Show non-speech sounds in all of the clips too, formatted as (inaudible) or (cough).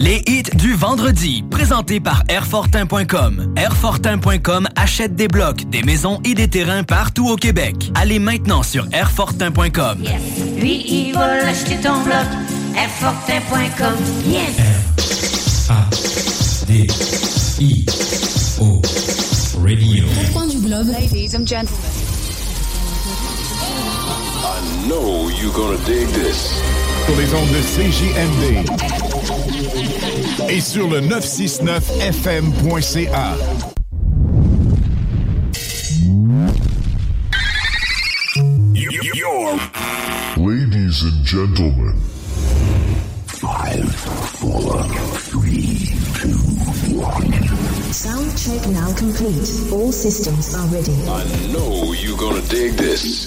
Les hits du vendredi, présentés par Airfortin.com. Airfortin.com achète des blocs, des maisons et des terrains partout au Québec. Allez maintenant sur Airfortin.com. Lui, il va acheter ton bloc. Airfortin.com. Yes! D I O Radio. Point du globe. Ladies and gentlemen. I know you're gonna dig this. Sur les ondes de CJMD. Et sur le 969fm.ca. Ladies and gentlemen. Five, four, three, two, one. Sound check now complete. All systems are ready. I know you're gonna dig this.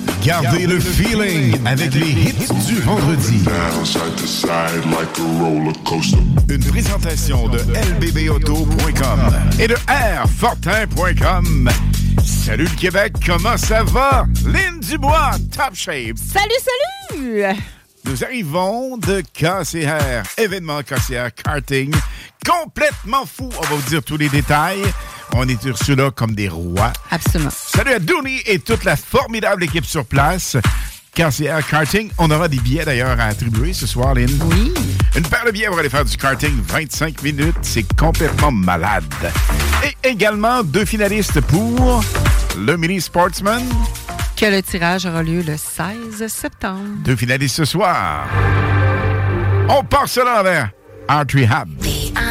Gardez le feeling avec les hits du vendredi. Une présentation de lbbauto.com et de airfortin.com. Salut le Québec, comment ça va? Lynn Dubois, top shape. Salut, salut! Nous arrivons de KCR, événement KCR karting, complètement fou. On va vous dire tous les détails. On est reçus là comme des rois. Absolument. Salut à Dooney et toute la formidable équipe sur place. KCR Karting. On aura des billets d'ailleurs à attribuer ce soir, Lynn. Oui. Une paire de billets pour aller faire du karting 25 minutes. C'est complètement malade. Et également deux finalistes pour le Mini Sportsman. Que le tirage aura lieu le 16 septembre. Deux finalistes ce soir. On part cela envers Art Rehab.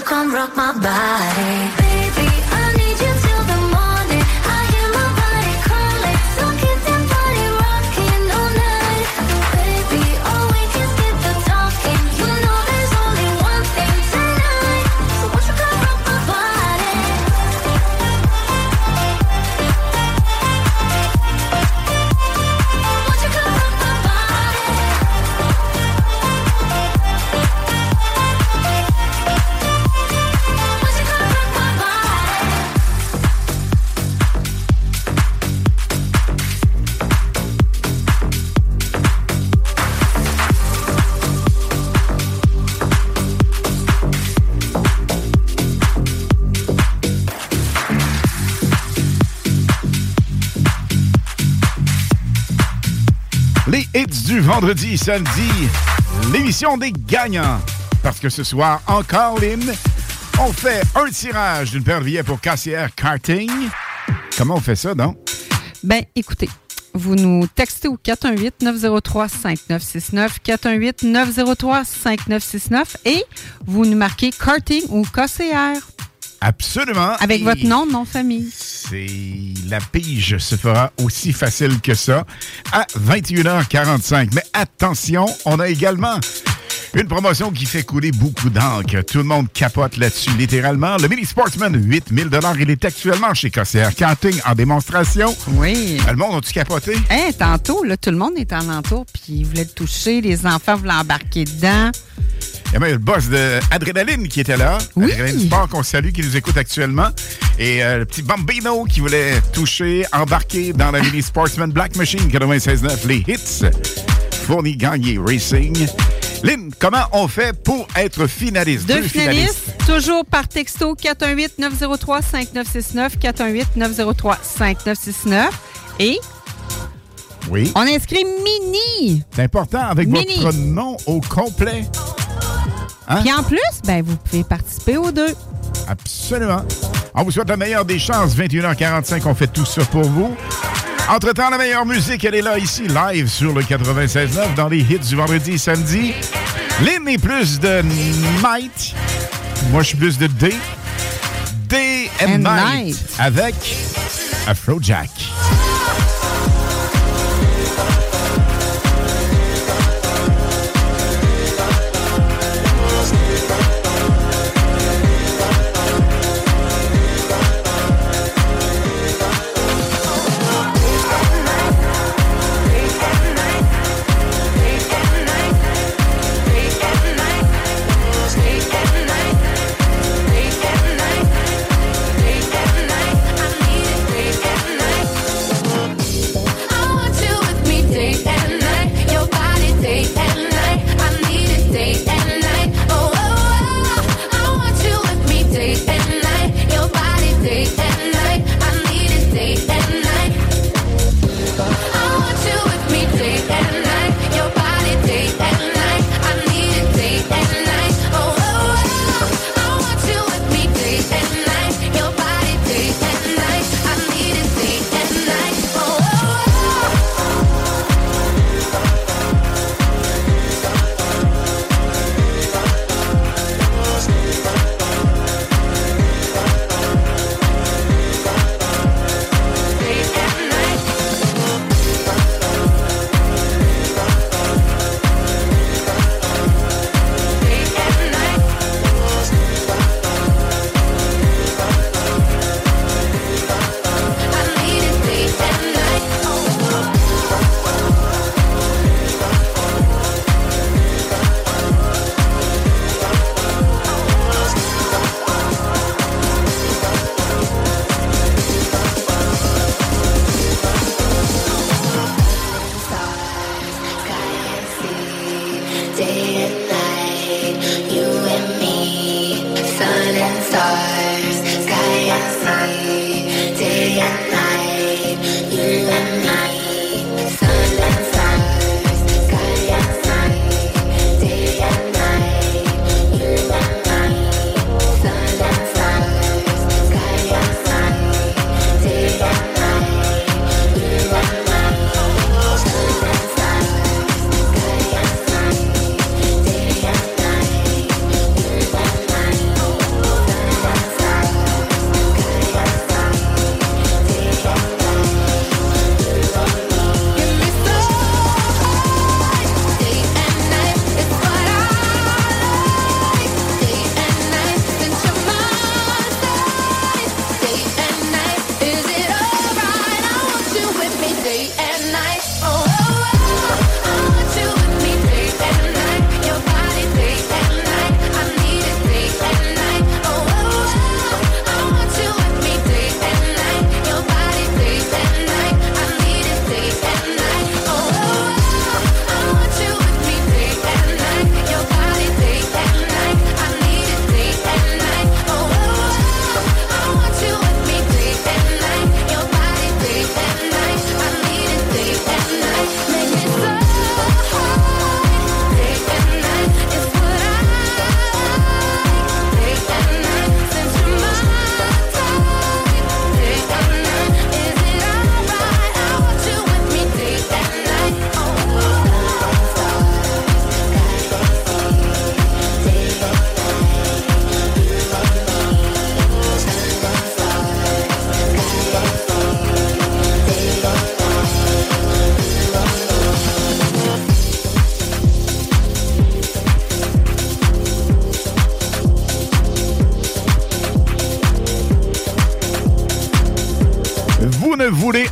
You come rock my body? Baby, du vendredi, samedi, l'émission des gagnants. Parce que ce soir, encore, Lynn, on fait un tirage d'une paire de pour KCR Karting. Comment on fait ça, donc? Ben, écoutez, vous nous textez au 418-903-5969, 418-903-5969 et vous nous marquez karting ou KCR. Absolument. Avec Et votre nom, nom, famille. C'est la pige se fera aussi facile que ça à 21h45. Mais attention, on a également une promotion qui fait couler beaucoup d'encre. Tout le monde capote là-dessus, littéralement. Le Mini Sportsman, 8000 Il est actuellement chez KCR Karting en démonstration. Oui. Le monde a-tu capoté? Hein, tantôt, là, tout le monde est en entour, puis ils voulaient le toucher, les enfants voulaient embarquer dedans. Il y a même le boss de Adrénaline qui était là. Oui. Adrénaline Sport qu'on salue, qui nous écoute actuellement. Et euh, le petit Bambino qui voulait toucher, embarquer dans la Mini Sportsman Black Machine 96.9. Les hits. Fourni Gagné Racing. Lynn, comment on fait pour être finaliste? Deux finalistes, toujours par texto 418-903-5969, 418-903-5969. Et Oui. on inscrit Mini. C'est important avec Mini. votre nom au complet. Hein? Puis en plus, ben, vous pouvez participer aux deux. Absolument. On vous souhaite la meilleure des chances. 21h45, on fait tout ça pour vous. Entre-temps, la meilleure musique, elle est là, ici, live sur le 96.9, dans les hits du vendredi et samedi. Lynn est plus de night. Moi, je suis plus de day. Day and, And night. night. Avec Afrojack.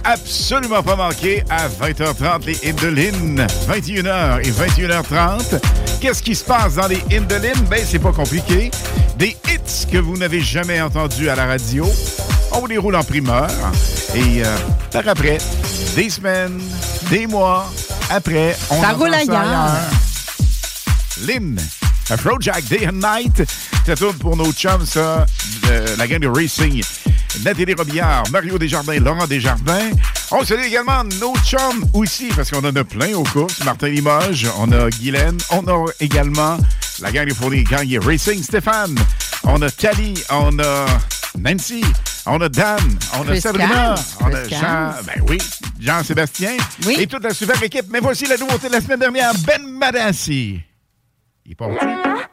Absolument pas manquer à 20h30 les Indolines, 21h et 21h30. Qu'est-ce qui se passe dans les Indolines? Ben, c'est pas compliqué. Des hits que vous n'avez jamais entendus à la radio. On vous les roule en primeur. Et euh, par après, des semaines, des mois, après, on Ça roule ailleurs. Lynn, Afrojack Day and Night. Ça tourne pour nos chums, ça, de la gang de Racing. Nathalie Robillard, Mario Desjardins, Laurent Desjardins. On salue également nos chums aussi, parce qu'on en a plein aux courses. Martin Limoges, on a Guylaine, on a également la gang de fournis Gagné Racing, Stéphane. On a Tali, on a Nancy, on a Dan, on a Sabrina, on a Jean, ben oui, Jean-Sébastien et toute la super équipe. Mais voici la nouveauté de la semaine dernière, Ben Madassi. Il Don't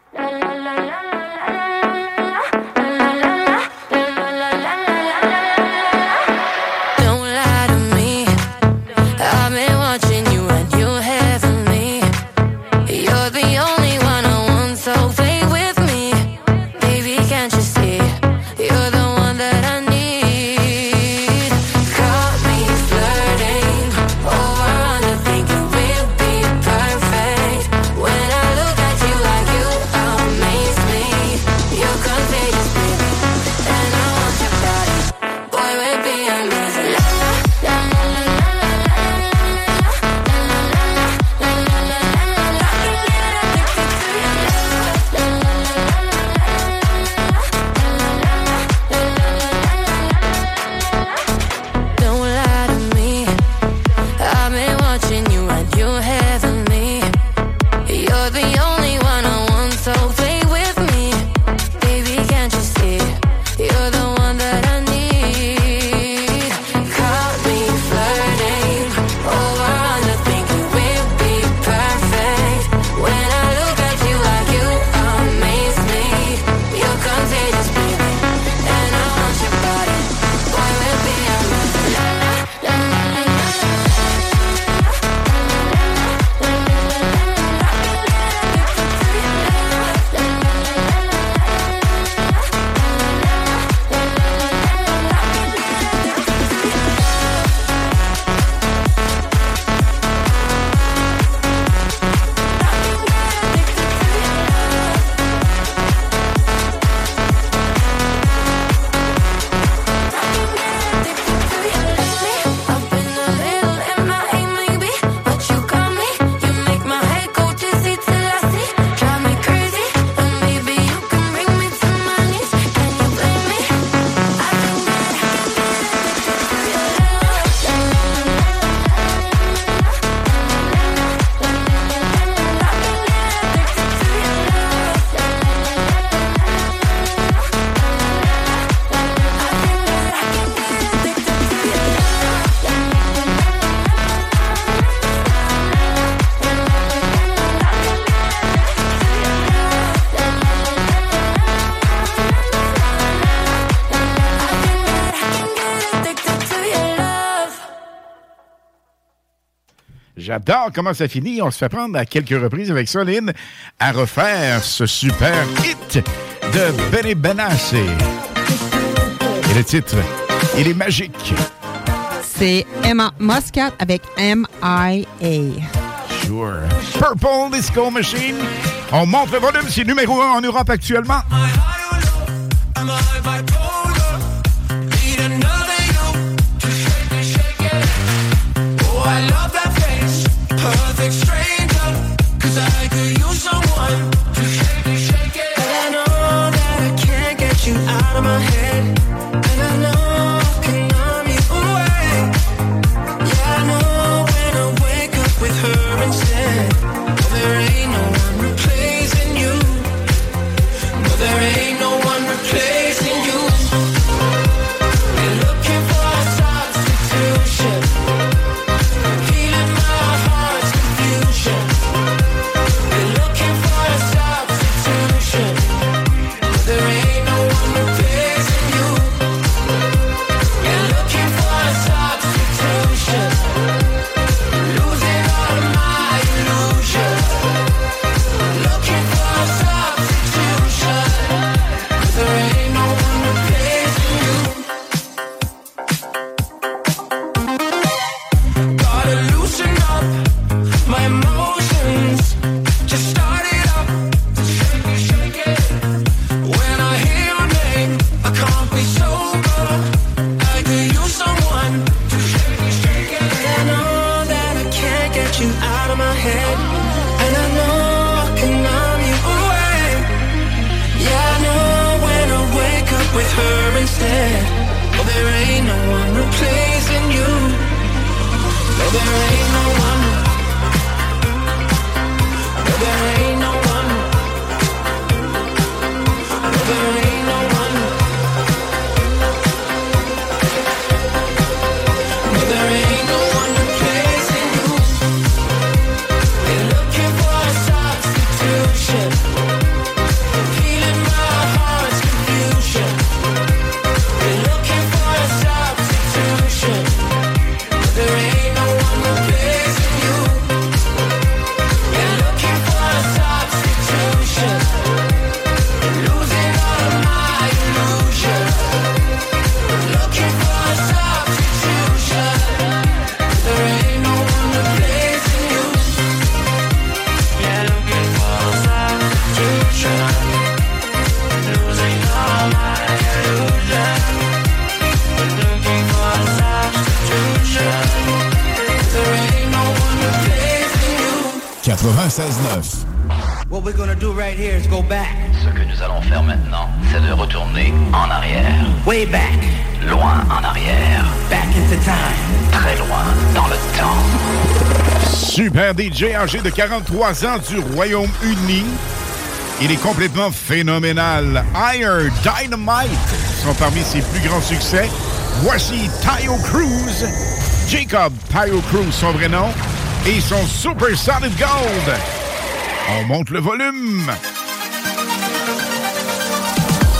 J'adore comment ça finit. On se fait prendre à quelques reprises avec Soline à refaire ce super hit de Benny Benassi. Et le titre, il est magique. C'est Emma Muscat avec M.I.A. Sure. Purple Disco Machine. On monte le volume, c'est numéro un en Europe actuellement. De 43 ans du Royaume-Uni. Il est complètement phénoménal. Higher Dynamite sont parmi ses plus grands succès. Voici Tayo Cruz. Jacob Tayo Cruz, son vrai nom. Et son Super Solid Gold. On monte le volume.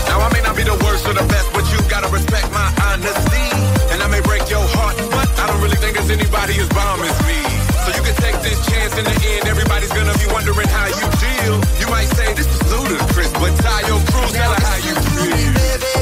Now I may not be the worst or the best, but respect my honesty. And I may break your heart, but I don't really think anybody as bomb as me. Chance in the end. Everybody's gonna be wondering how you feel. You might say this is ludicrous, but Tayo Cruz, tell her how you feel.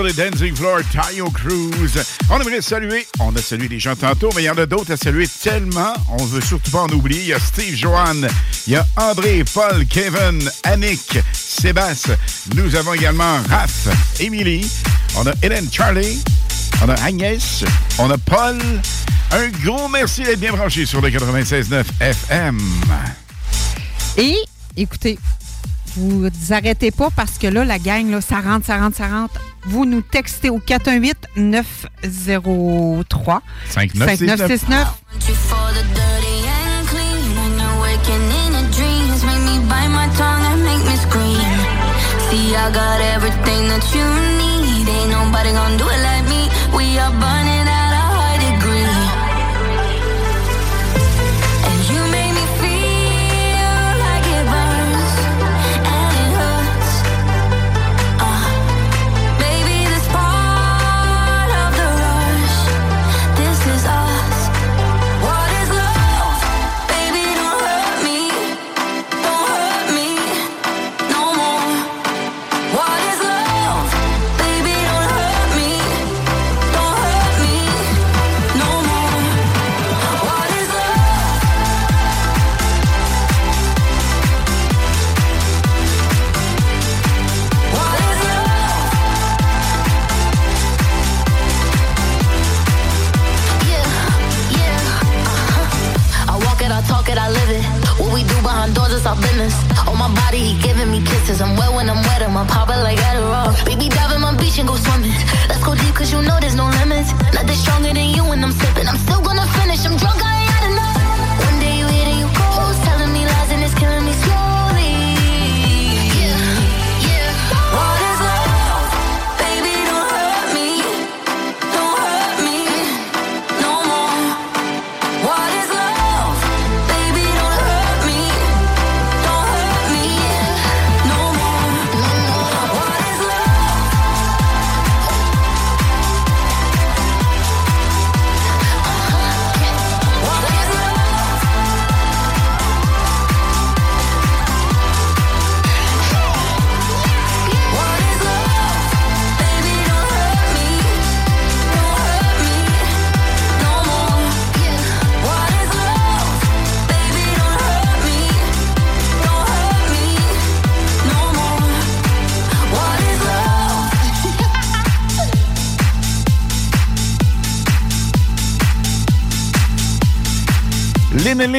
Sur Dancing Floor, Tayo Cruz. On aimerait saluer, on a salué des gens tantôt, mais il y en a d'autres à saluer tellement. On veut surtout pas en oublier. Il y a Steve Joanne, il y a André, Paul, Kevin, Annick, Sébastien. Nous avons également Raph, Émilie. On a Hélène Charlie. On a Agnès. On a Paul. Un gros merci d'être bien branché sur le 96.9 FM. Et, écoutez, vous arrêtez pas parce que là, la gang, là, ça rentre, ça rentre, ça rentre vous nous textez au 418 903 5969.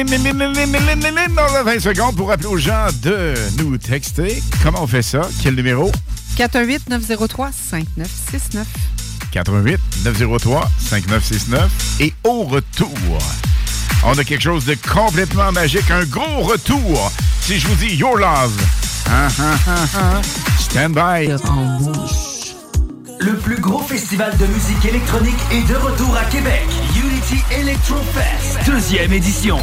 20 secondes pour rappeler aux gens de nous texter. Comment on fait ça? Quel numéro? 418-903-5969. 88 903 5969 et au retour, on a quelque chose de complètement magique, un gros retour. Si je vous dis Your Love, ah, ah, ah. stand by. Le plus gros festival de musique électronique est de retour à Québec. Unity Electro Fest, deuxième édition.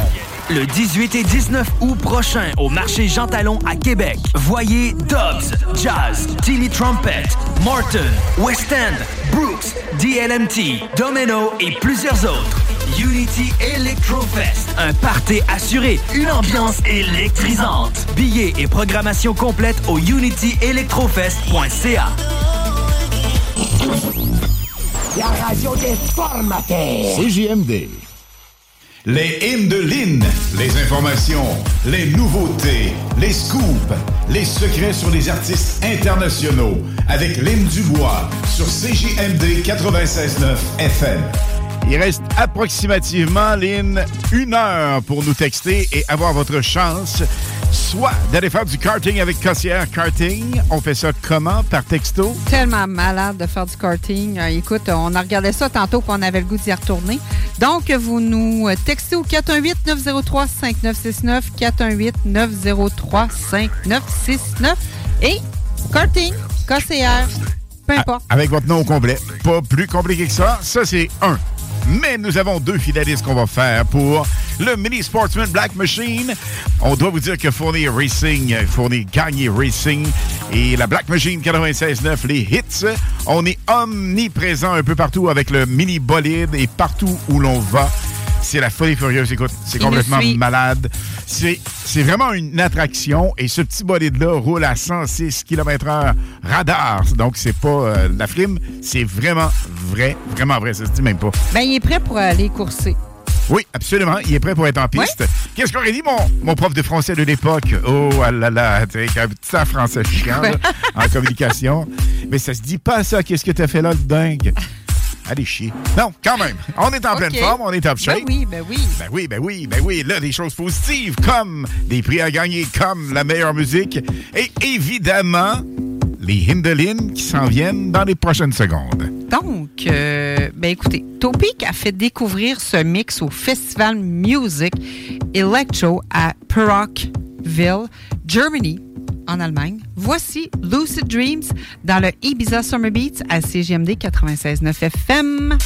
Le 18 et 19 août prochain au marché Jean Talon à Québec. Voyez Dobbs, Jazz, Tilly Trumpet, Morton, West End, Brooks, DLMT, Domino et plusieurs autres. Unity Electro Fest, un party assuré, une ambiance électrisante. Billets et programmation complète au unityelectrofest.ca. La radio des formateurs. CJMD. Les hymnes de Lynn, les informations, les nouveautés, les scoops, les secrets sur les artistes internationaux avec Lynn Dubois sur CJMD 96.9 FM. Il reste approximativement, Lynn, une heure pour nous texter et avoir votre chance, soit d'aller faire du karting avec Cossière Karting. On fait ça comment? Par texto? Tellement malade de faire du karting. Euh, écoute, on a regardé ça tantôt puis on avait le goût d'y retourner. Donc, vous nous textez au 418-903-5969, 418-903-5969 et karting, KCR, peu importe. Avec votre nom complet. Pas plus compliqué que ça. Ça, c'est un. Mais nous avons deux finalistes qu'on va faire pour le Mini Sportsman Black Machine. On doit vous dire que Fournier Racing, Fournier Gagné Racing et la Black Machine 96.9, les hits, on est omniprésent un peu partout avec le mini bolide et partout où l'on va. c'est la folie furieuse. Écoute, c'est complètement malade. C'est vraiment une attraction et ce petit bolide-là roule à 106 km/h radar. Donc, c'est pas euh, la frime, c'est vraiment vrai, vraiment vrai. Ça se dit même pas. Ben, il est prêt pour aller courser. Oui, absolument. Il est prêt pour être en piste. Qu'est-ce qu'aurait dit mon, mon prof de français de l'époque? Oh ah là là, tu sais, un petit français chiant là, (laughs) en communication. Mais ça se dit pas ça. Qu'est-ce que t'as fait là, le dingue? Allez chier. Non, quand même. On est en pleine forme, on est top shape. Ben oui, ben oui. Ben oui, ben oui, ben oui. Là, des choses positives comme des prix à gagner, comme la meilleure musique. Et évidemment, les Hindelines qui s'en viennent dans les prochaines secondes. Donc, euh, ben écoutez, Topic a fait découvrir ce mix au Festival Music Electro à Perockville, Germany, en Allemagne. Voici Lucid Dreams dans le Ibiza Summer Beats à CGMD 96.9 FM.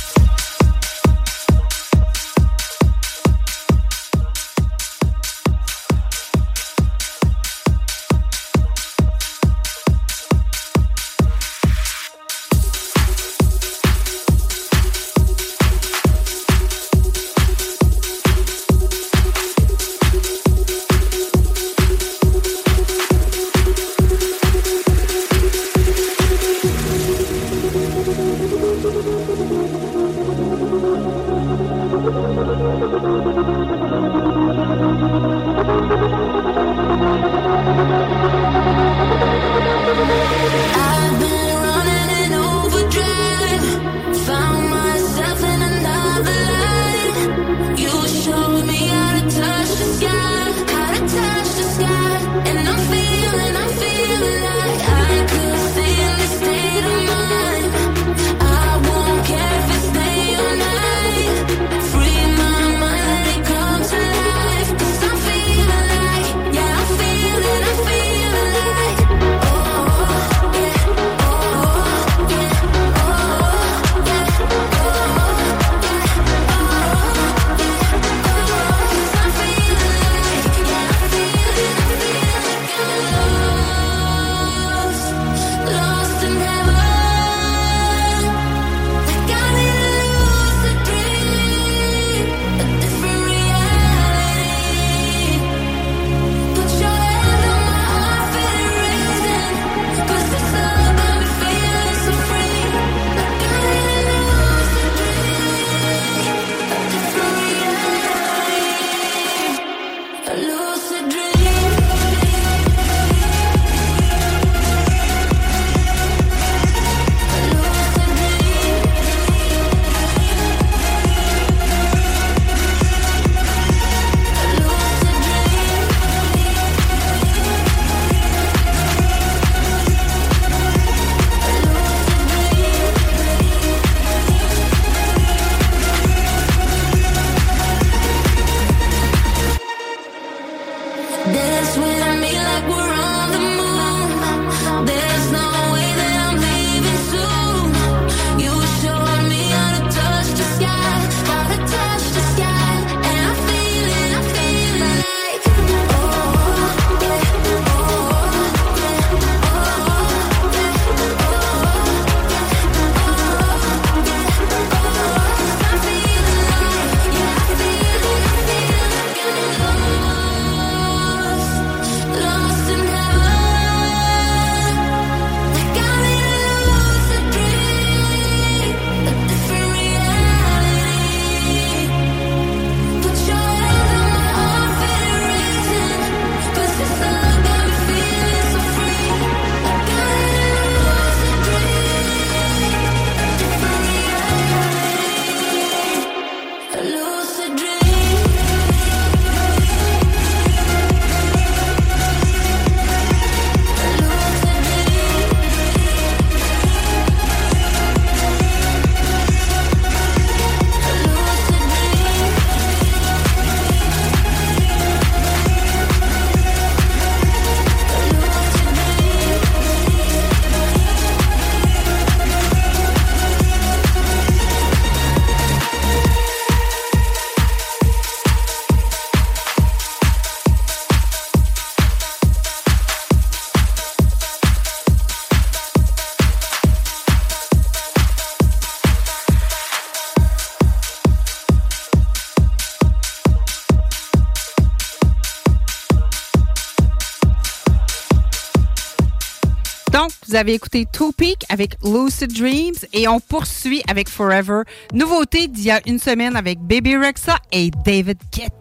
Vous avez écouté Two Peak avec Lucid Dreams et on poursuit avec Forever. Nouveauté d'il y a une semaine avec Baby Rexa et David Guetta.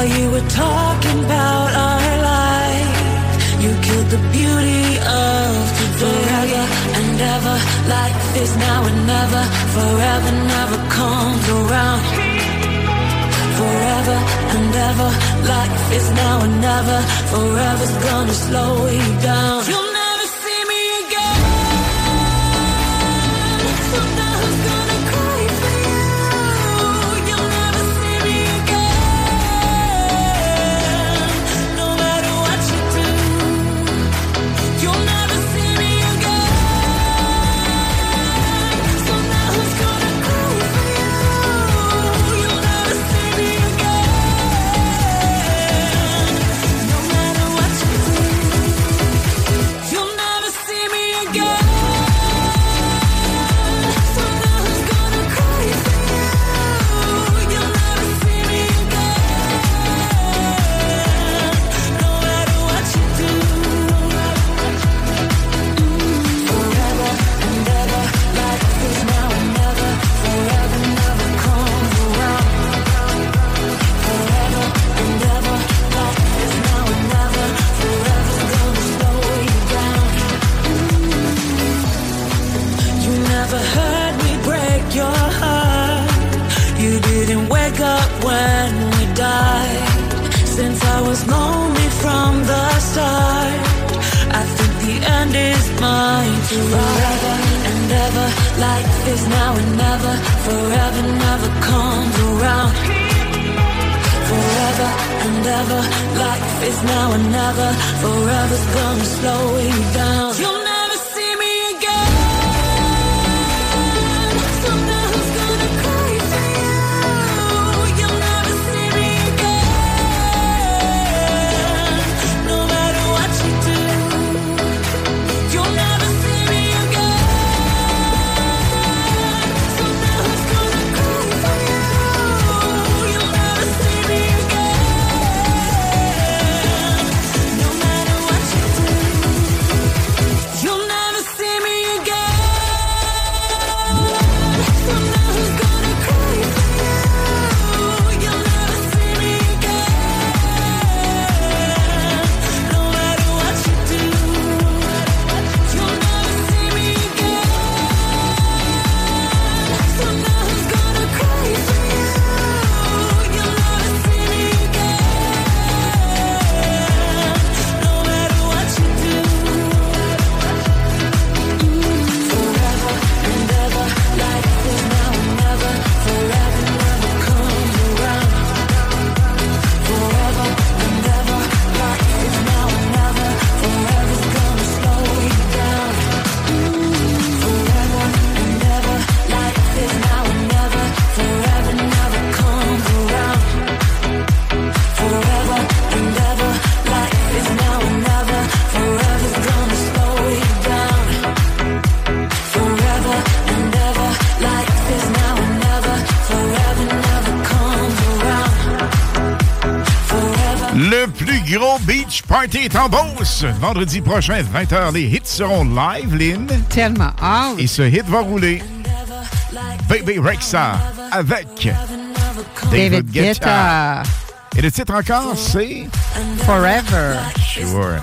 While you were talking about our life, you killed the beauty of forever and ever. life is now and never, forever never comes around. Forever and ever, life is now and never. Forever's gonna slow you down. start. I think the end is mine Forever and ever, life is now and never. Forever never comes around. Forever and ever, life is now and never. Forever's gonna slow you down. l'été est en bourse. Vendredi prochain, 20h, les hits seront live, Lynn. Tellement hâte. Et ce hit va rouler. Baby Rexa avec David, Guetta. Et le titre encore, c'est Forever. Sure.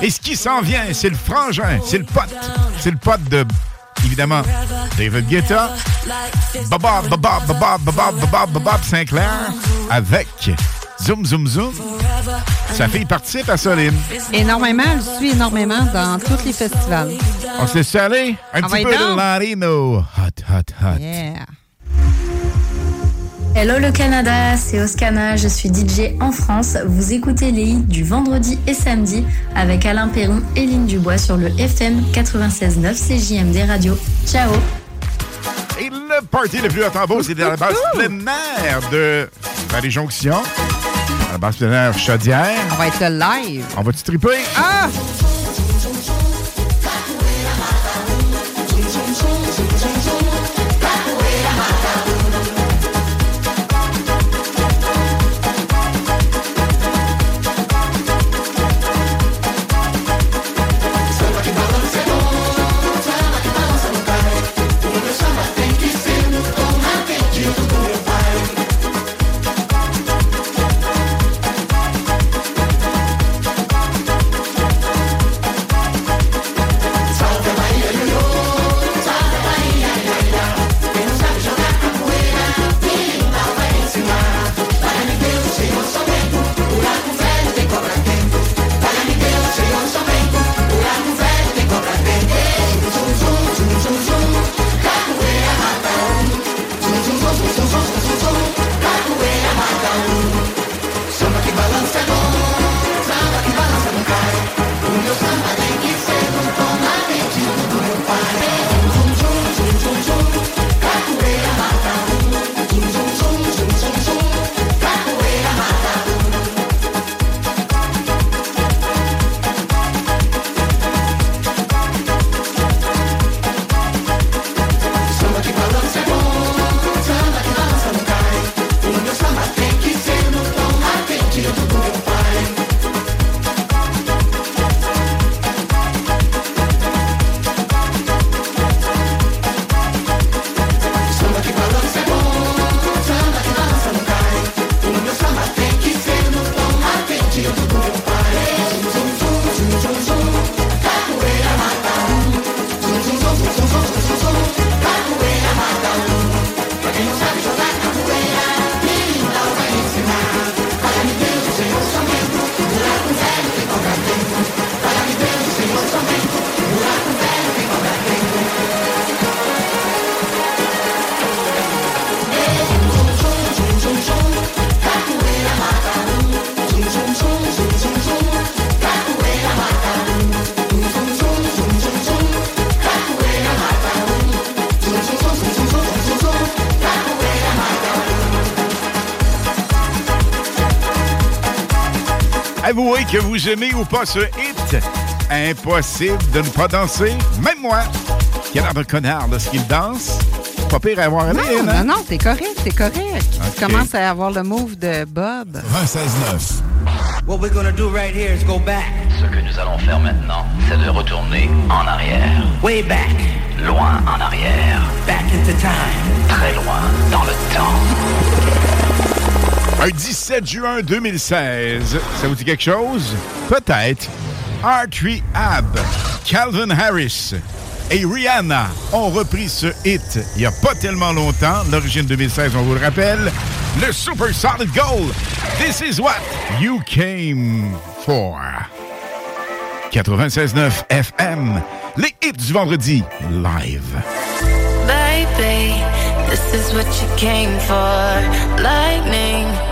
Et ce qui s'en vient, c'est le frangin, c'est le pote. C'est le pote de, évidemment, David Guetta. Baba, baba, baba, baba, baba, baba, Sinclair avec Zoom, Zoom, Zoom. Sa fille participe à Lynn. Énormément, elle suit énormément dans tous les festivals. On se laisse aller? Un Ah, petit peu de. Larino. Hot, hot, hot. Yeah. Hello le Canada, c'est Oscana, je suis DJ en France. Vous écoutez les hits du vendredi et samedi avec Alain Perron et Lynn Dubois sur le FM 96.9 CJMD Radio. Ciao Et le party le plus en beau, c'est à la base plein air de Valley Jonction. À la base Chaudière. On va être live. On va-tu triper? Ah! Que vous aimez ou pas ce hit. Impossible de ne pas danser. Même moi, qui a l'air de connard de ce qu'il danse. Pas pire à avoir allé, Non, hein? non, non, t'es correct, t'es correct. Ok. Tu commences à avoir le move de Bob. 26-9. What we're gonna do right here is go back. Ce que nous allons faire maintenant, c'est de retourner en arrière. Way back. Loin en arrière. Back into time. Très loin dans le temps. (laughs) Un 17 juin 2016. Ça vous dit quelque chose? Peut-être. Artry Ab, Calvin Harris et Rihanna ont repris ce hit il n'y a pas tellement longtemps. L'origine 2016, on vous le rappelle. Le Super Solid Gold. This is what you came for. 96.9 FM. Les hits du vendredi live. Baby, this is what you came for.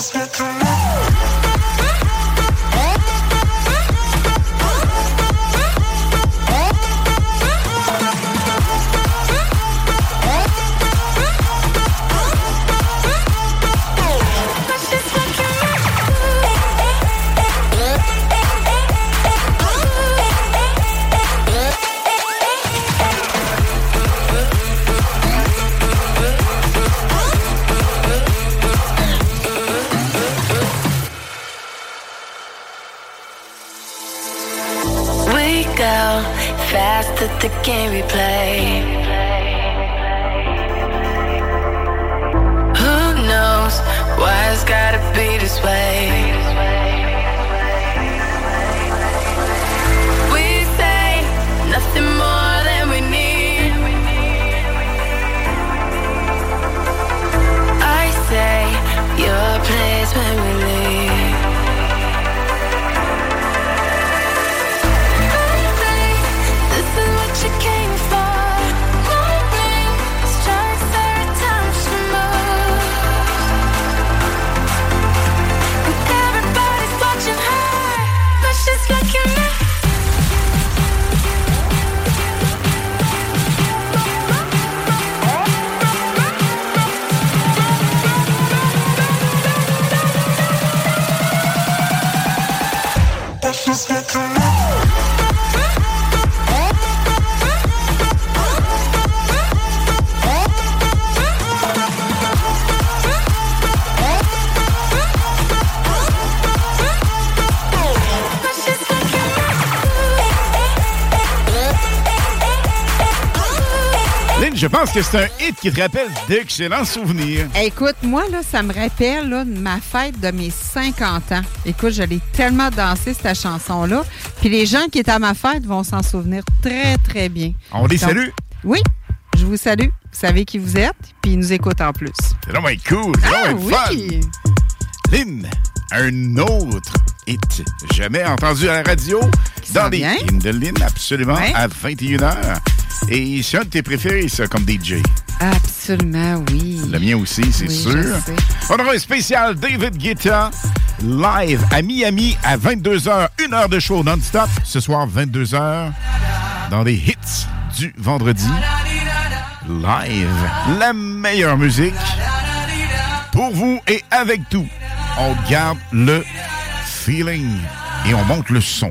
We fast at the game we play. Who knows why it's gotta be this way? Lynn, je pense que c'est un hit qui te rappelle d'excellents souvenirs. Écoute, moi, là, ça me rappelle là, de ma fête de mes 50 ans. Écoute, je l'ai tellement dansé, cette chanson-là. Puis les gens qui étaient à ma fête vont s'en souvenir très, très bien. On les Donc, salue. Oui, je vous salue. Vous savez qui vous êtes, puis ils nous écoutent en plus. C'est vraiment cool, c'est Ah vraiment fun. oui! Lynn, un autre hit jamais entendu à la radio dans les de Lynn, absolument, à 21h. Et c'est un de tes préférés, ça, comme DJ. Absolument, oui. Le mien aussi, c'est Oui, sûr. On aura un spécial David Guetta live à Miami à 22h, une heure de show non-stop. Ce soir, 22h, dans les hits du vendredi. Live, la meilleure musique pour vous et avec tout. On garde le feeling et on monte le son.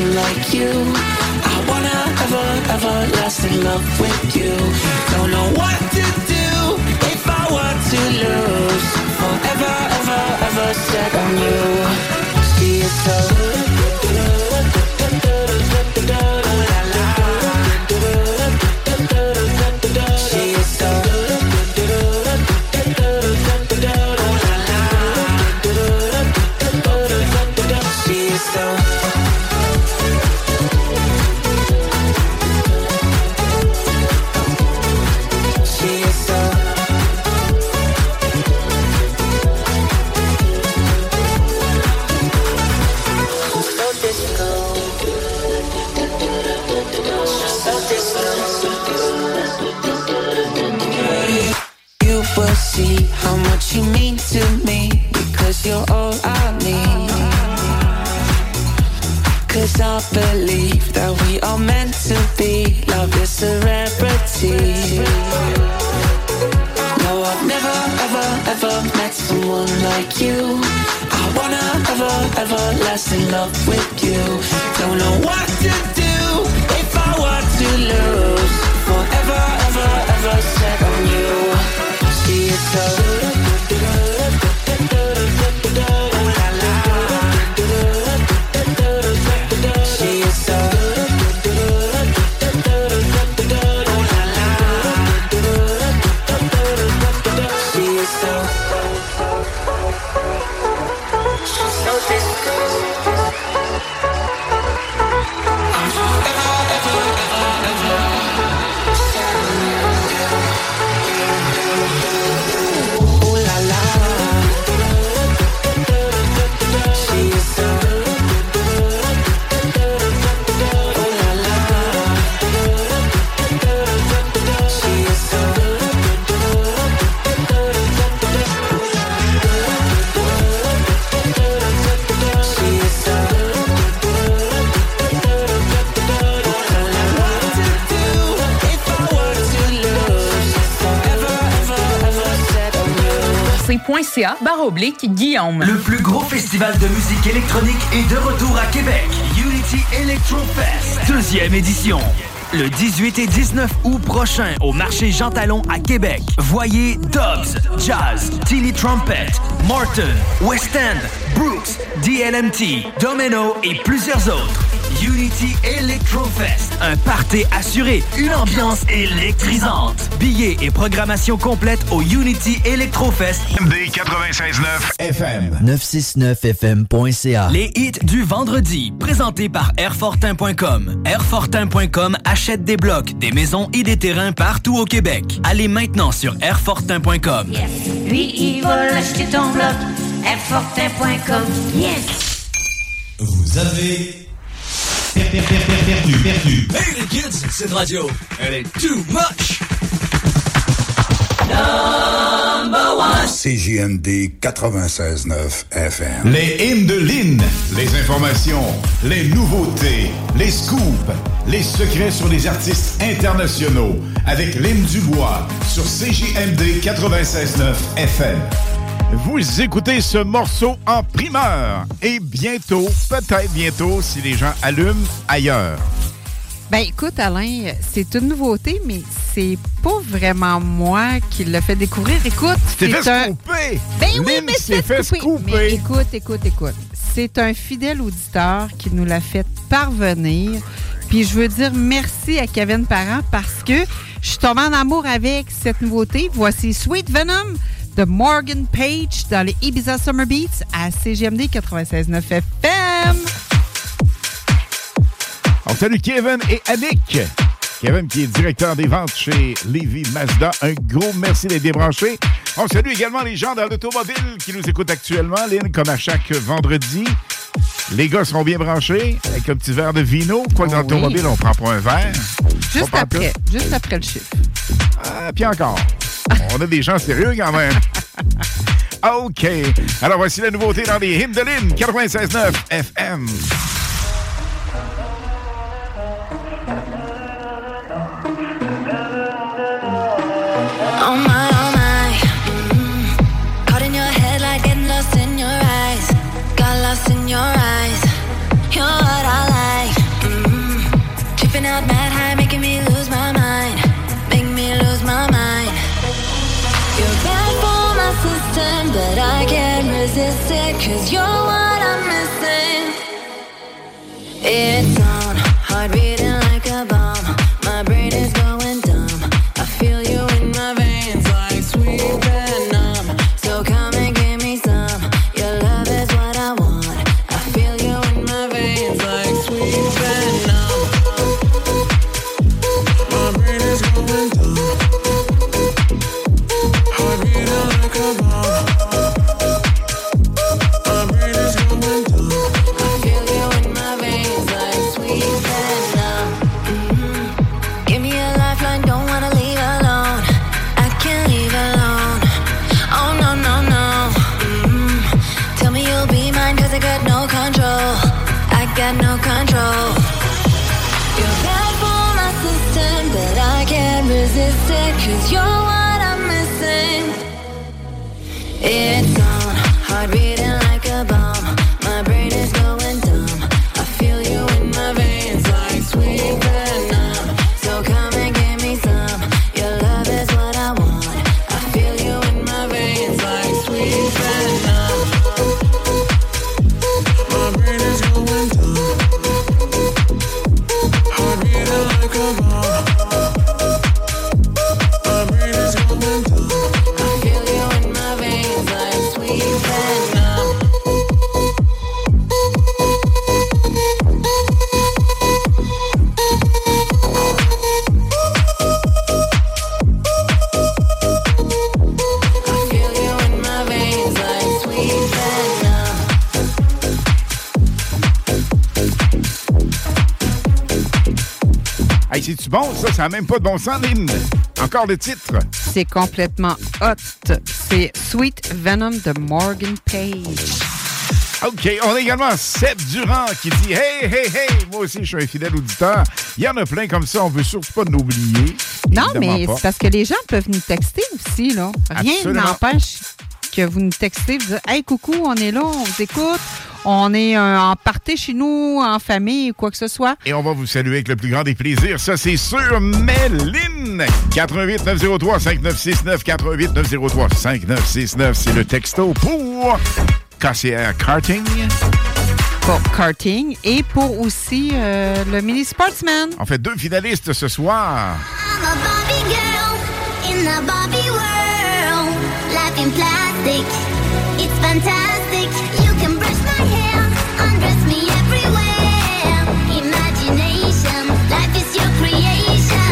Someone like you. I wanna ever, ever last in love with you. Don't know what to do if I were to lose. Forever, ever, ever set on you. See it so. In love with Le plus gros festival de musique électronique est de retour à Québec. Unity Electro Fest, deuxième édition. Le 18 et 19 août prochain au marché Jean Talon à Québec. Voyez Dobbs, Jazz, Tilly Trumpet, Martin, West End, Brooks, DLMT, Domino et plusieurs autres. Unity Electrofest, un party assuré, une ambiance électrisante. Billets et programmation complète au Unity Electrofest. MD 96.9 FM. 969fm.ca. Les hits du vendredi, présentés par Airfortin.com. Airfortin.com achète des blocs, des maisons et des terrains partout au Québec. Allez maintenant sur Airfortin.com. Lui, il va acheter ton bloc. Airfortin.com. Yes! Vous avez per- per- per- per- perdu, perdu. Hey les kids, cette radio, elle est too much. CJMD 96.9 FM. Les hymnes de Lynn, les informations, les nouveautés, les scoops, les secrets sur les artistes internationaux avec Lynn Dubois sur CJMD 96.9 FM. Vous écoutez ce morceau en primeur et bientôt, peut-être bientôt, si les gens allument ailleurs. Ben écoute, Alain, c'est une nouveauté, mais c'est pas vraiment moi qui l'a fait découvrir. Écoute, c'est fait un. scooper! Ben oui, mais c'est fait. Mais écoute, écoute, écoute. C'est un fidèle auditeur qui nous l'a fait parvenir. Puis je veux dire merci à Kevin Parent parce que je suis tombée en amour avec cette nouveauté. Voici Sweet Venom de Morgan Page dans les Ibiza Summer Beats à CGMD 96.9 FM. On salue Kevin et Annick. Kevin qui est directeur des ventes chez Lévi Mazda. Un gros merci d'être débranché. On salue également les gens dans l'automobile qui nous écoutent actuellement, Lynn, comme à chaque vendredi. Les gars seront bien branchés avec un petit verre de vino. Quoi que dans oui. l'automobile, on prend pas un verre. Juste après, juste après le chiffre. Ah, puis encore. On a des gens sérieux quand même. (laughs) OK. Alors voici la nouveauté dans les hymnes de Lynn 96.9 FM. Cause you're ça? Ça n'a même pas de bon sens, Lynn. Encore le titre. C'est complètement hot. C'est Sweet Venom de Morgan Page. OK, on a également Seb Durand qui dit Hey, hey, hey, moi aussi, je suis un fidèle auditeur. Il y en a plein comme ça, on veut surtout pas l'oublier. Non, mais c'est parce que les gens peuvent nous texter aussi. Là. Rien n'empêche que vous nous textez, vous dites Hey, coucou, on est là, on vous écoute, on est euh, en party chez nous, en famille, quoi que ce soit. Et on va vous saluer avec le plus grand des plaisirs, ça c'est sûr. Méline, 88 903 5969 88 903 5969, c'est le texto pour KCR Karting. Pour karting et pour aussi euh, le mini sportsman. On fait deux finalistes ce soir. I'm a Barbie girl in the Barbie world. Life in plastic, it's fantastic.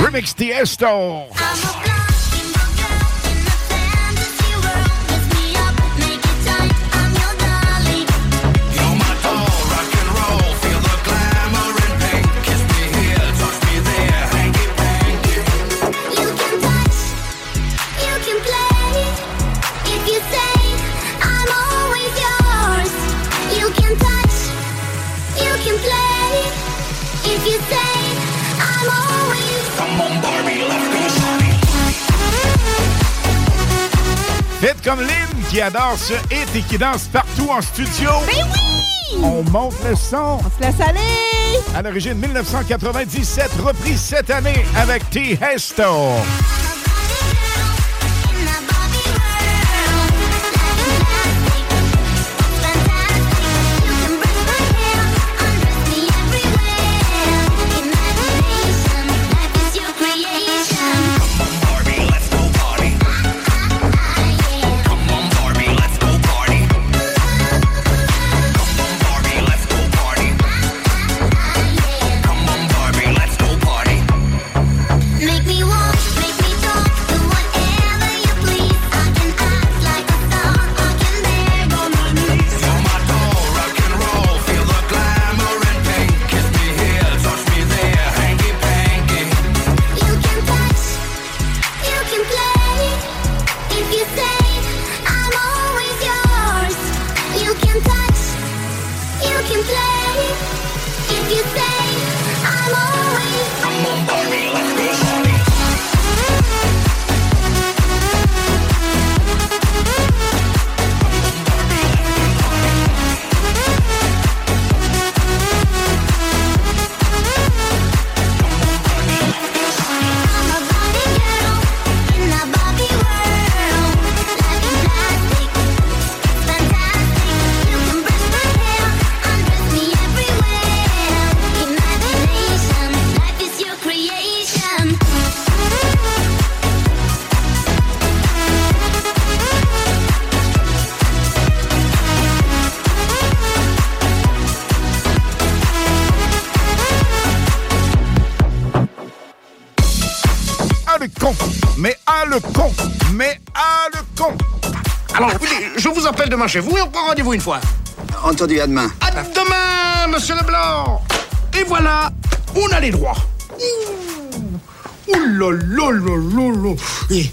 Remix Tiesto. Comme Lynn qui adore ce hit et qui danse partout en studio. Mais oui! On monte le son. On se laisse aller! À l'origine 1997, reprise cette année avec Tiesto. Mais demain chez vous et on prend rendez-vous une fois. Entendu, à demain. À demain, monsieur Leblanc Et voilà, on a les droits. Ouh Ouh là là là là là Et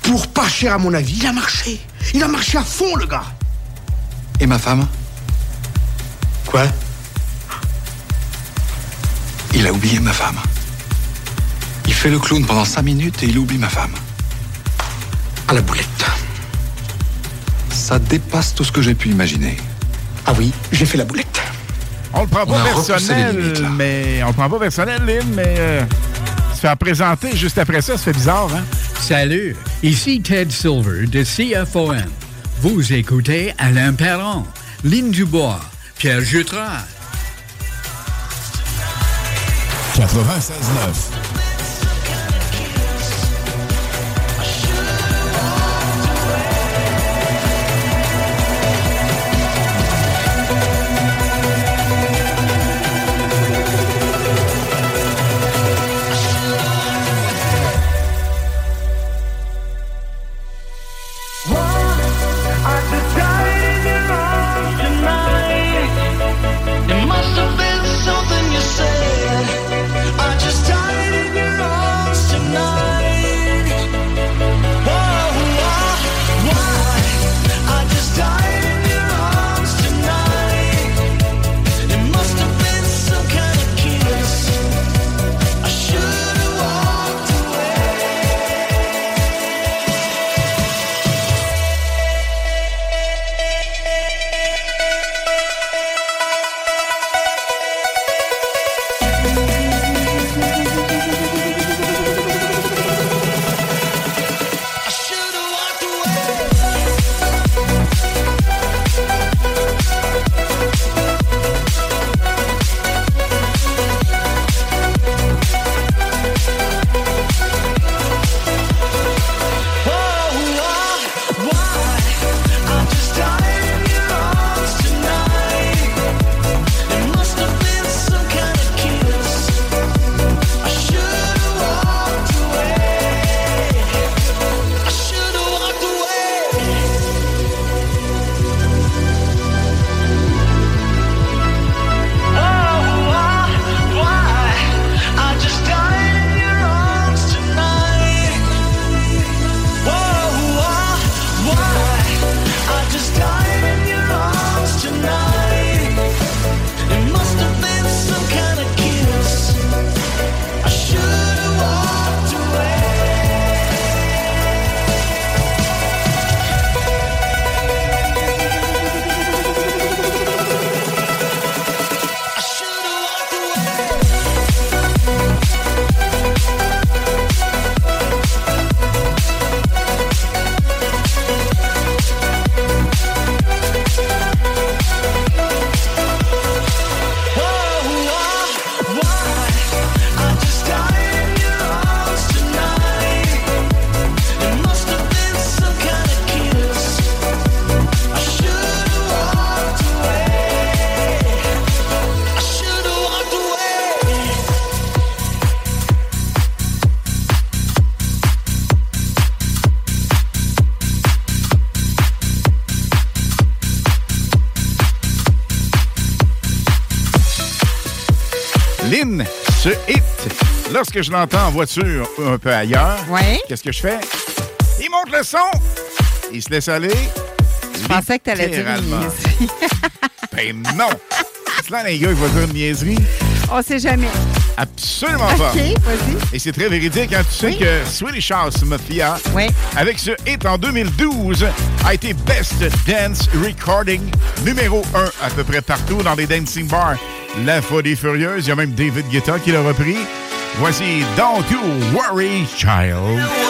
pour pas cher à mon avis, il a marché. Il a marché à fond, le gars. Et ma femme? Quoi? Il a oublié ma femme. Il fait le clown pendant cinq minutes et il oublie ma femme. À la boulette. Ça dépasse tout ce que j'ai pu imaginer. Ah oui, j'ai fait la boulette. On le prend pas personnel, limites, mais on le prend pas personnel, Lynn, mais euh, se faire présenter juste après ça, ça fait bizarre, hein? Salut, ici Ted Silver de CFOM. Vous écoutez Alain Perron, Lynn Dubois, Pierre Jutras. 96.9. lorsque je l'entends en voiture un peu ailleurs, qu'est-ce que je fais? Il monte le son, il se laisse aller. Je pensais que tu allais dire une niaiserie. (laughs) Ben non! C'est là, les gars, il va dire une niaiserie. On sait jamais. Absolument pas. OK, vas-y. Et c'est très véridique. Hein? Tu sais que Swedish House Mafia, avec ce hit en 2012, a été Best Dance Recording numéro 1 à peu près partout dans les dancing bars. La folie furieuse. Il y a même David Guetta qui l'a repris. Voici Don't You Worry Child.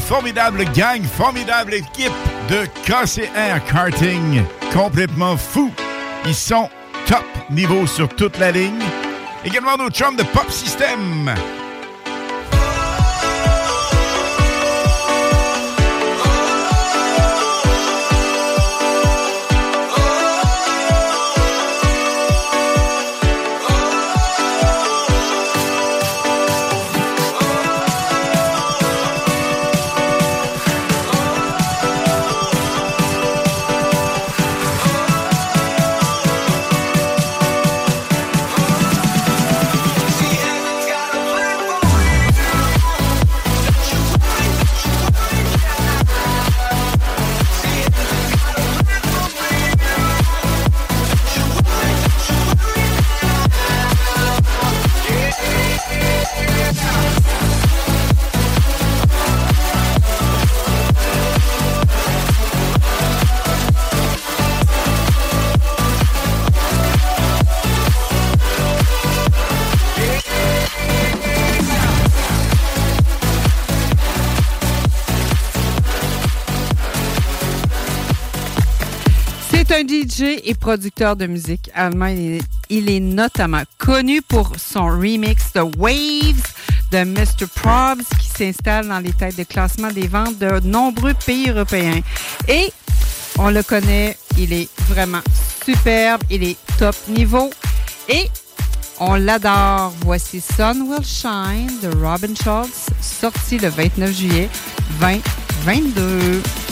Formidable gang, formidable équipe de KCR Karting, complètement fou. Ils sont top niveau sur toute la ligne. Également nos chums de Pop System. Et producteur de musique allemand. Il est, il est notamment connu pour son remix de Waves de Mr. Probs qui s'installe dans les têtes de classement des ventes de nombreux pays européens. Et on le connaît, il est vraiment superbe, il est top niveau et on l'adore. Voici Sun Will Shine de Robin Schultz, sorti le 29 juillet 2022.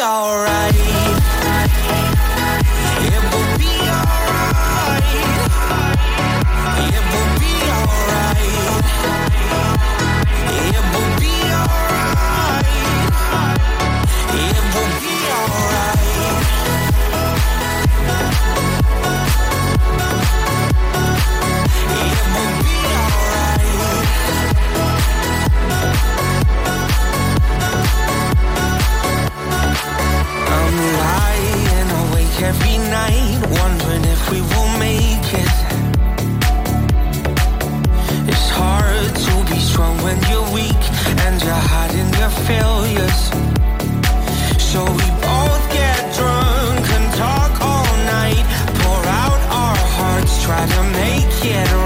alright. Failures. So we both get drunk and talk all night, pour out our hearts, try to make it right.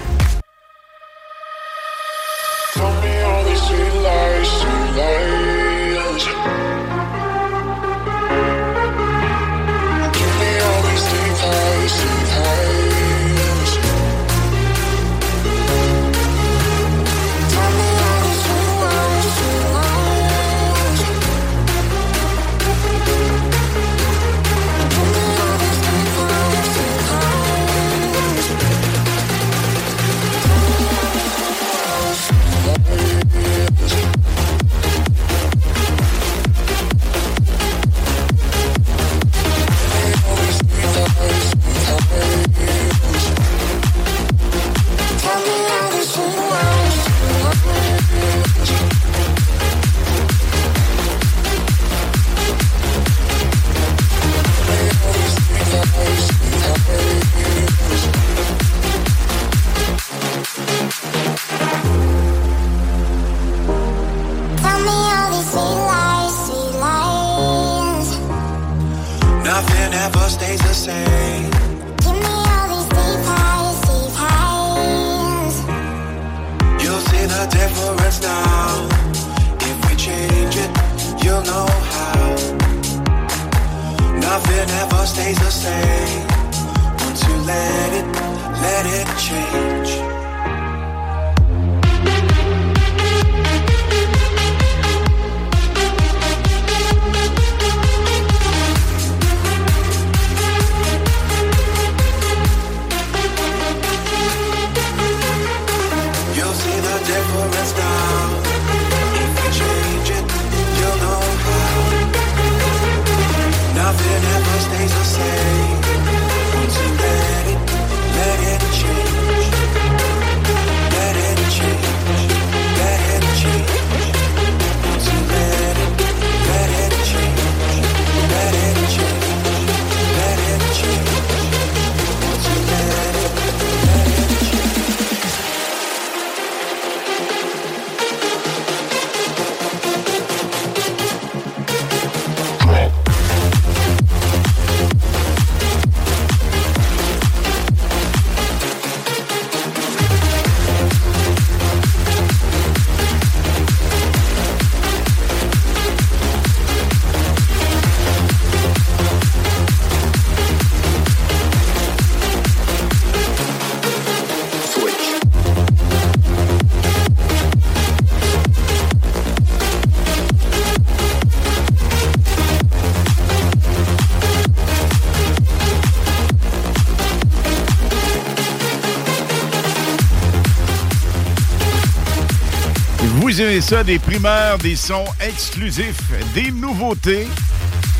Ça, des primeurs, des sons exclusifs, des nouveautés?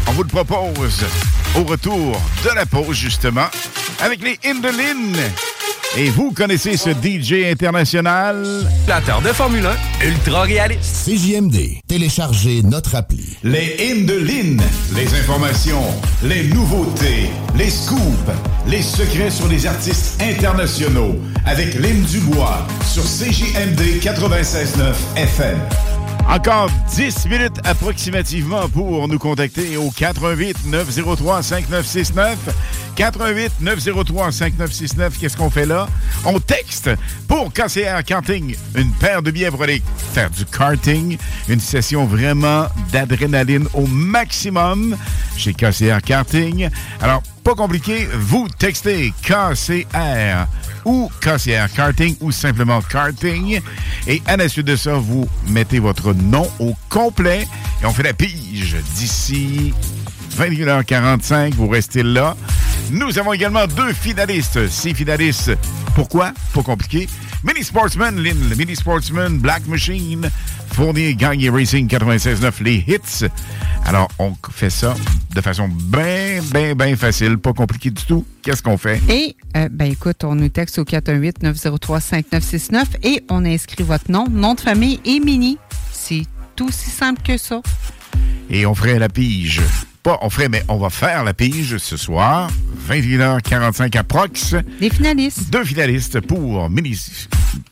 On vous le propose au retour de la pause, justement, avec les Indolines. Et vous connaissez ce DJ international? Plateur de Formule 1, ultra réaliste. CJMD, téléchargez notre appli. Les Indolines. Les informations, les nouveautés, les scoops, les secrets sur les artistes internationaux. Avec Lynn Dubois sur CJMD 96.9 FM. Encore 10 minutes approximativement pour nous contacter au 88 903 5969. 88 903 5969. Qu'est-ce qu'on fait là? On texte pour KCR Karting. Une paire de billets pour faire du karting. Une session vraiment d'adrénaline au maximum chez KCR Karting. Alors, pas compliqué, vous textez KCR ou KCR Karting ou simplement Karting. Et à la suite de ça, vous mettez votre nom au complet et on fait la pige d'ici 21h45. Vous restez là. Nous avons également deux finalistes. Six finalistes. Pourquoi? Pas compliqué. Mini Sportsman, Lynn, Mini Sportsman, Black Machine, Fournier, Gagné Racing 96.9, les hits. Alors, on fait ça de façon bien, bien, bien facile, pas compliqué du tout. Qu'est-ce qu'on fait? Et, euh, ben écoute, on nous texte au 418-903-5969 et on inscrit votre nom, nom de famille et mini. C'est tout aussi simple que ça. Et on ferait la pige. Pas on ferait, mais on va faire la pige ce soir, 21h45 approx. Des finalistes. Deux finalistes pour Mini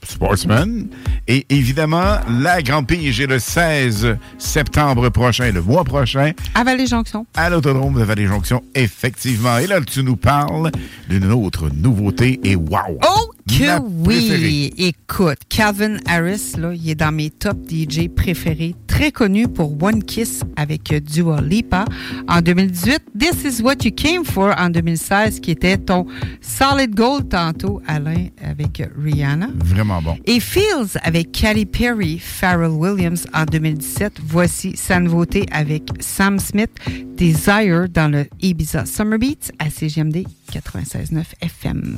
Sportsman. Et évidemment, la grande pige est le 16 septembre prochain, le mois prochain, À Vallée-Jonction. à l'Autodrome de Vallée-Jonction, effectivement. Et là, tu nous parles d'une autre nouveauté et wow! Oh que oui! Écoute, Calvin Harris, là, il est dans mes top DJ préférés. Très connu pour One Kiss avec Dua Lipa en 2018. This is What You Came For en 2016, qui était ton Solid Gold tantôt, Alain, avec Rihanna. Vraiment bon. Et Fields avec Katy Perry, Pharrell Williams en 2017. Voici sa nouveauté avec Sam Smith, Desire dans le Ibiza Summer Beats à CGMD 96.9 FM.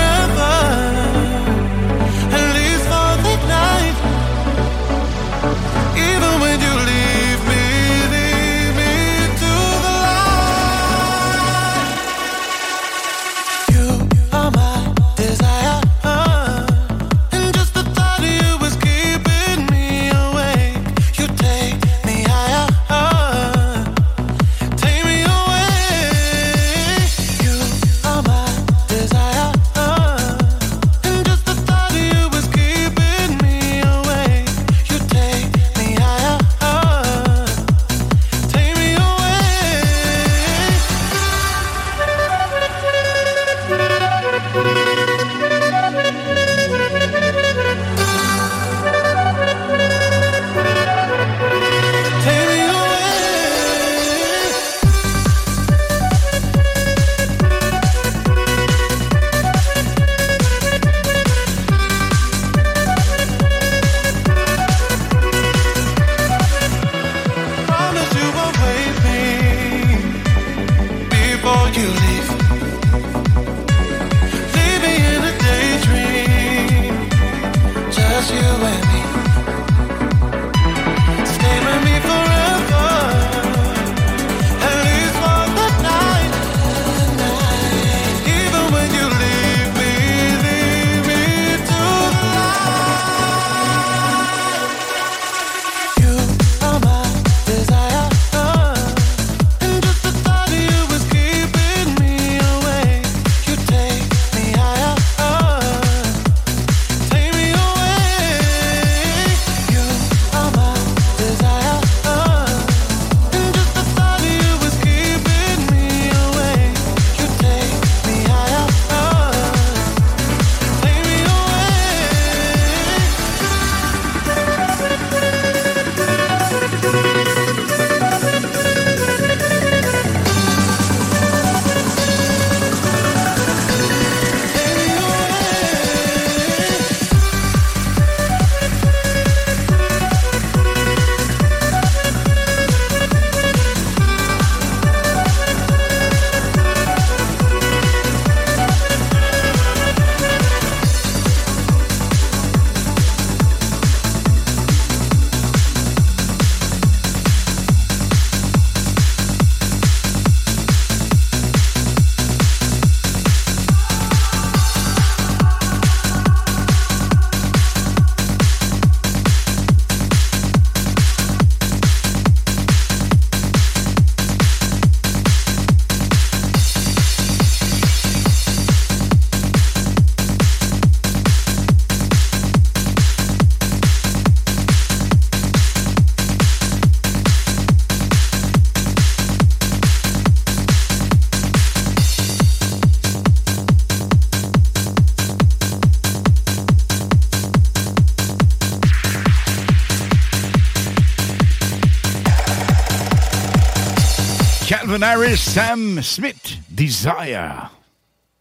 Calvin Harris, Sam Smith, Desire.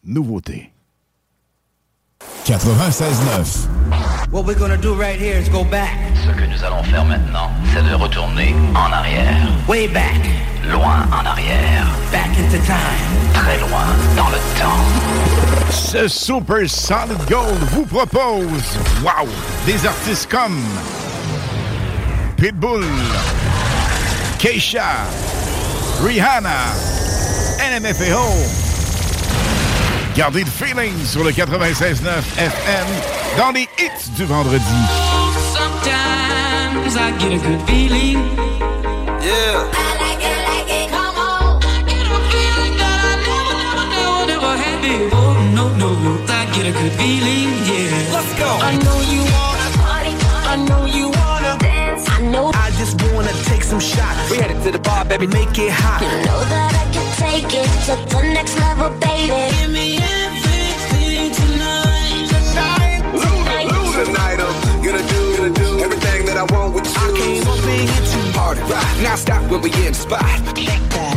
Nouveauté. 96.9. What we're gonna do right here is go back. Ce que nous allons faire maintenant, c'est de retourner en arrière. Way back. Loin en arrière. Back into time. Très loin dans le temps. Ce Super Solid Gold vous propose, wow, des artistes comme Pitbull, Keisha, Rihanna, NMFAO. Gardez le feeling sur le 96.9 FM dans les hits du vendredi. Sometimes I get a good feeling. Yeah. I like it, like it, come on. I get a feeling that I never, never, never, never had before. No, no, I get a good feeling, yeah. Let's go. I know you wanna party. I know you wanna dance. I know. I just wanna take some shots. We headed to the bar, baby. Make it hot. You know that I can take it to the next level, baby. Give me everything tonight. Tonight. Tonight. Tonight I'm gonna do, gonna do everything that I want with you. I came up in here to party. Right. Now stop when we in the spot. Check that.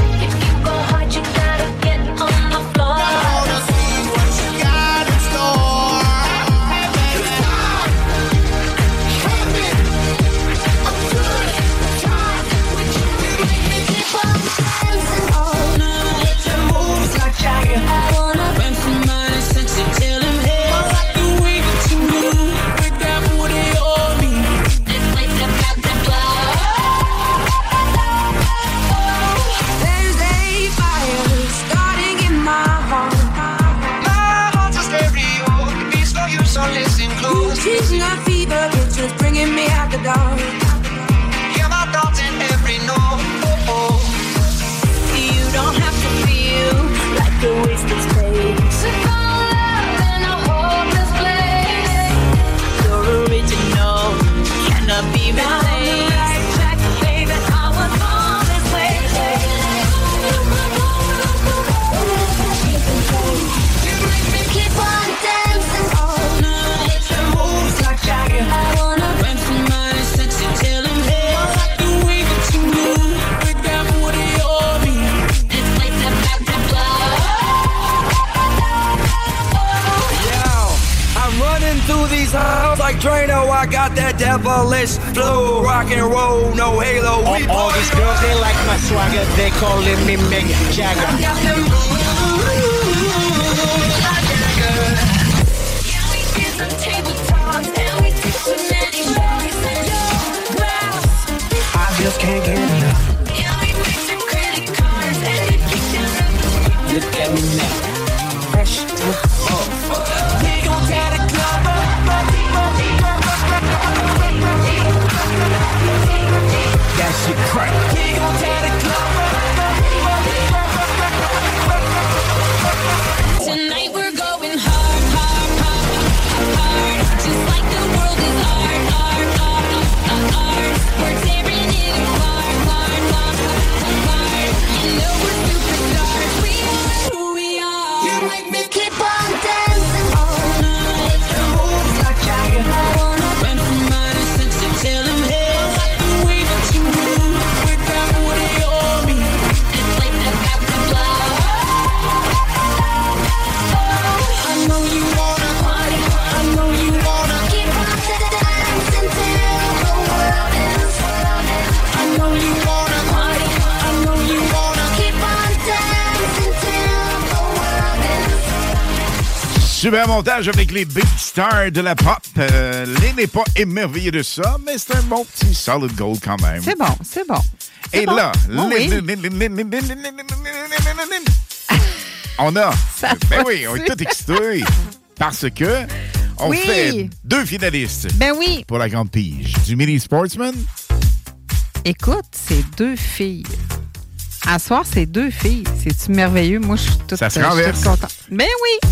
Through these halls like Drano. I got that devilish flow, rock and roll, no halo. We All these girls, they like my swagger. They calling me Mick Jagger. I just can't get enough. avec les big stars de la pop. Euh, les n'est pas émerveillé de ça, mais c'est un bon petit solid gold quand même. C'est bon, c'est bon. Et là, on a. Ben oui, on est tout excités parce que on fait deux finalistes. Ben oui. Pour la grande pige du mini sportsman. Écoute, c'est deux filles. À soir, c'est deux filles. C'est merveilleux. Moi, je suis toute, Ça se euh. Mais oui.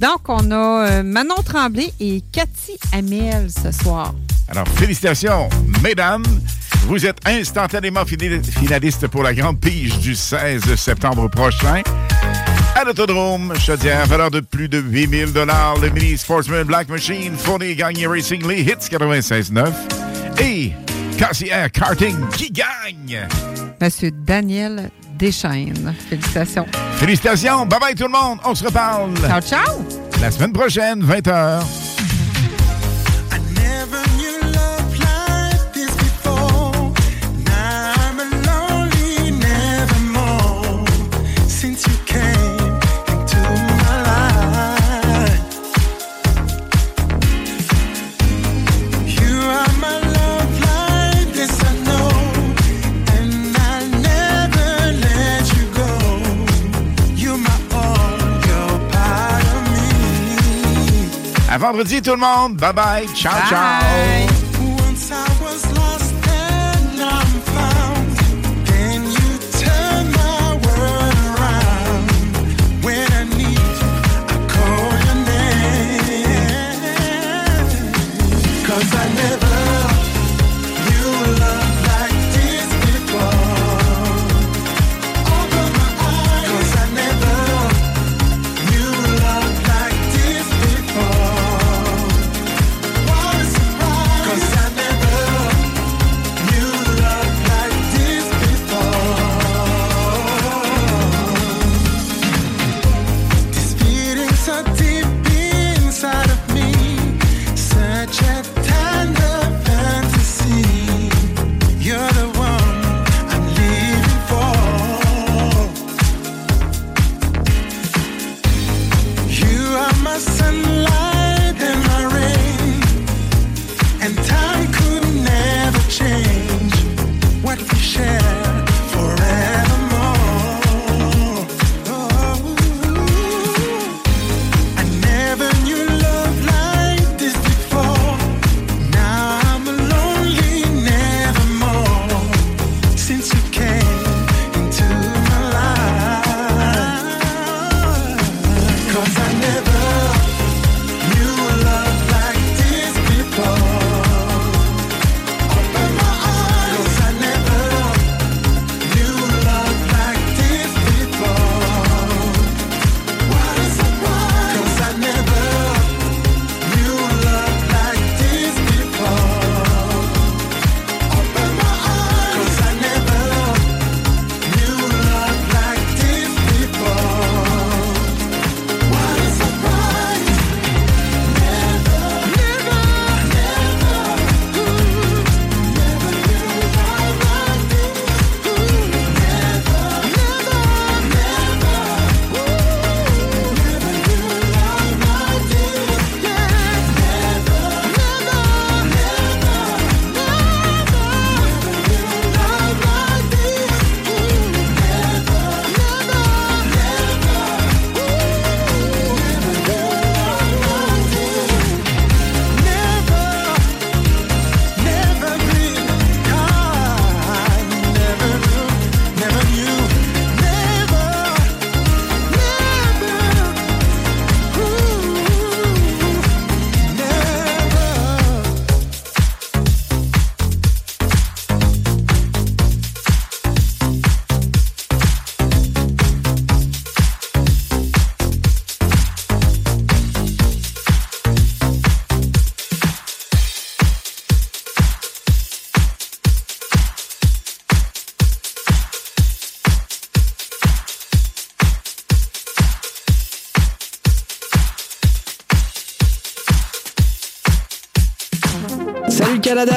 Donc, on a euh, Manon Tremblay et Cathy Amiel ce soir. Alors, félicitations, mesdames. Vous êtes instantanément finalistes pour la grande pige du 16 septembre prochain. À l'Autodrome, Chaudière, valeur de plus de 8000 Le Mini Sportsman Black Machine fournit et gagne Racing Lee Hits 96.9. Et Cassier Karting qui gagne. Monsieur Daniel Félicitations. Félicitations. Bye bye tout le monde. On se reparle. Ciao, ciao. La semaine prochaine, 20h. À vendredi tout le monde. Bye bye. Ciao, ciao.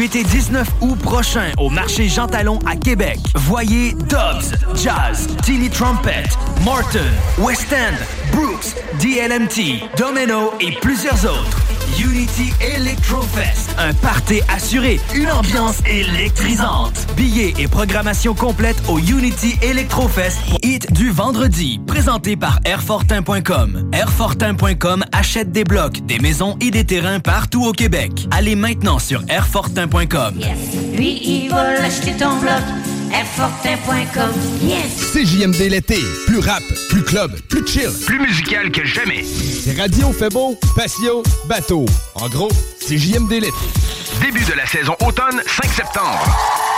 18 et 19 août prochain au marché Jean Talon à Québec. Voyez Dobbs, Jazz, Tilly Trumpet, Martin, West End, Brooks, DLMT, Domino et plusieurs autres. Unity Electro Fest, un party assuré, une ambiance électrisante. Billets et programmation complète au Unity Electro Fest Hit du vendredi, présenté par Airfortin.com. Airfortin.com achète des blocs, des maisons et des terrains partout au Québec. Allez maintenant sur Airfortin.com. Lui, il va l'acheter ton bloc. Airfortin.com. Yes! CJMD l'été. Plus rap, plus club, plus chill. Plus musical que jamais. C'est Radio fait beau, patio, bateau. En gros, CJMD l'été. Début de la saison automne, 5 septembre.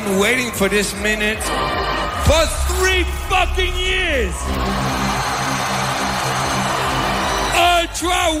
been waiting for this minute for three fucking years. Ultra,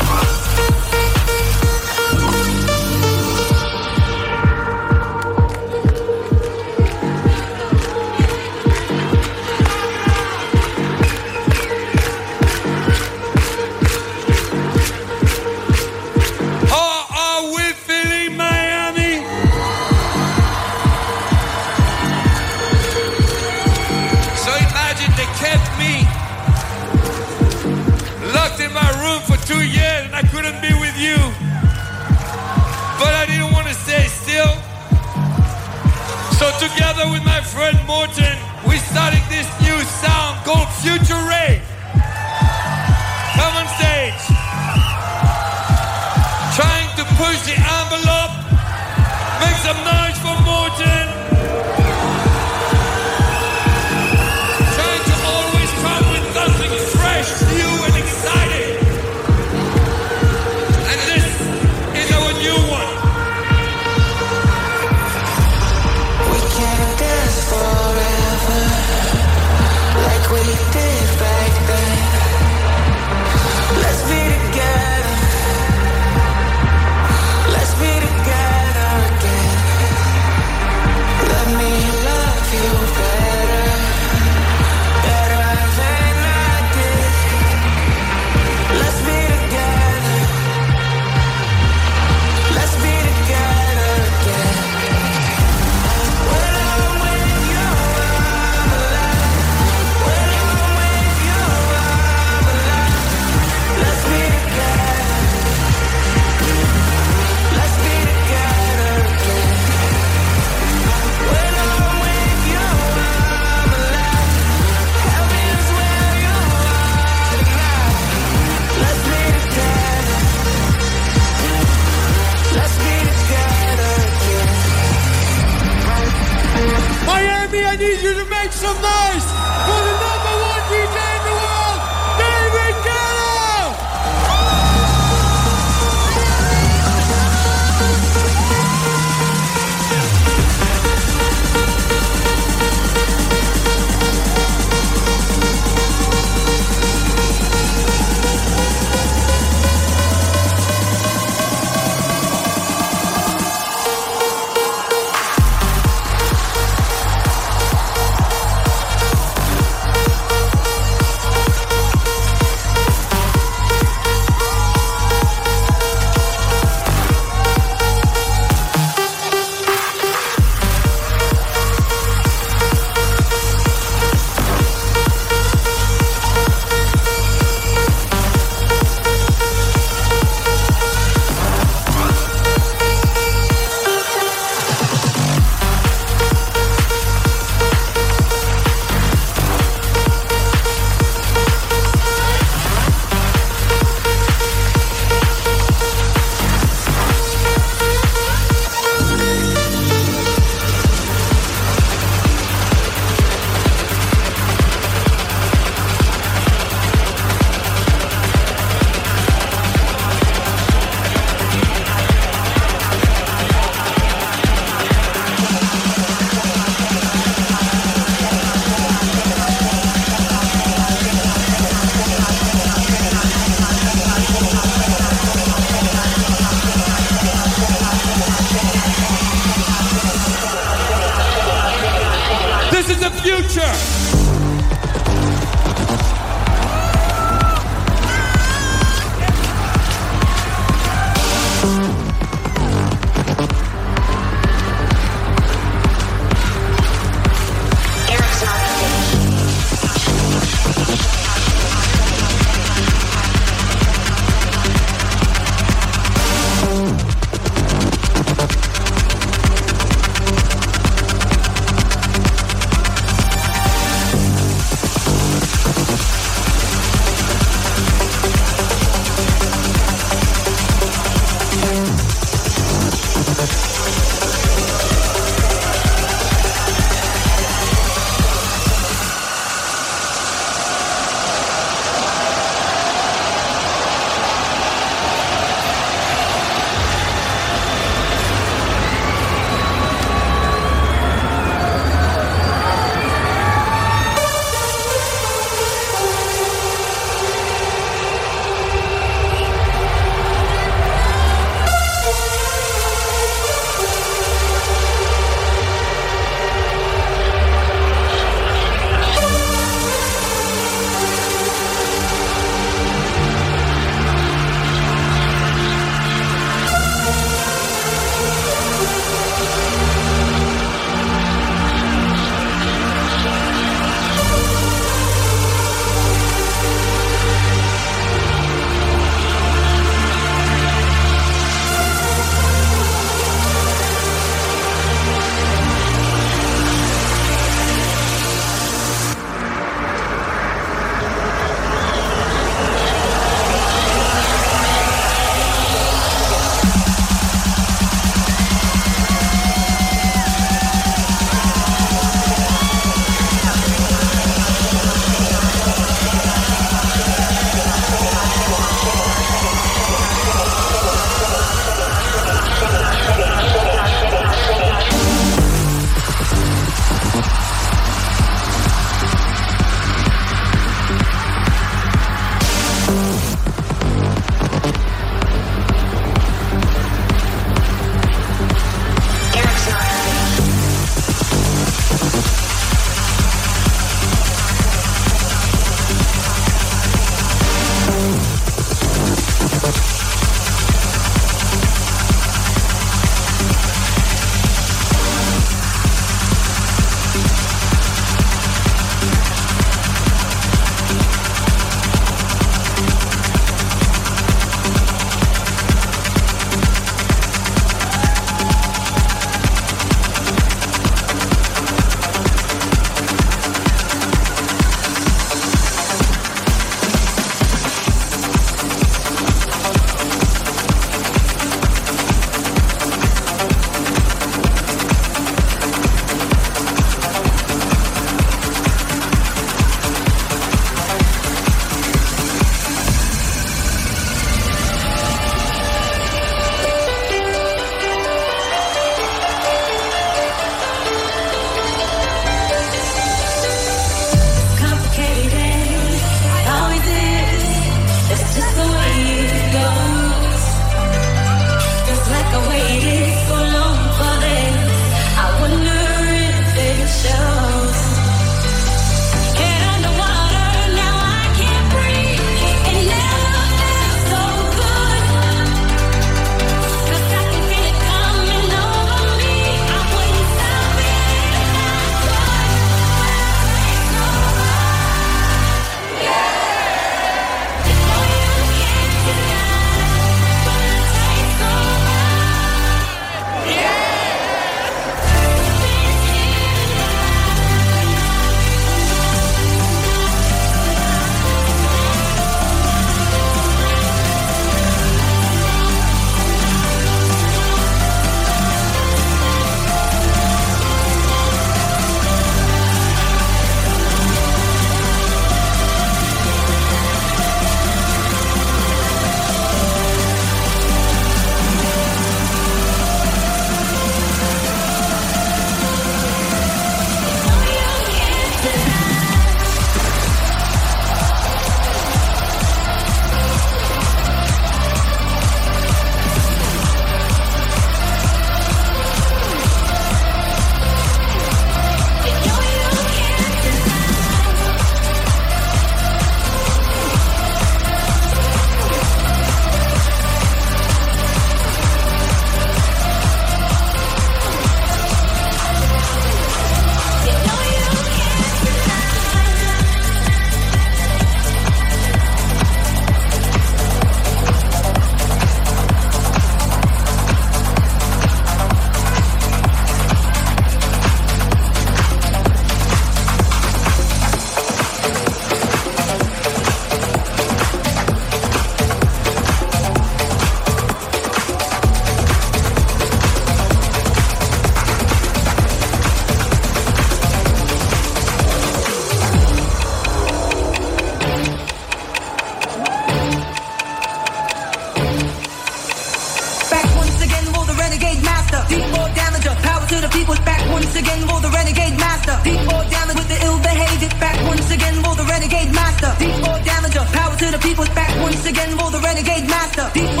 to the people's back once again for the renegade master.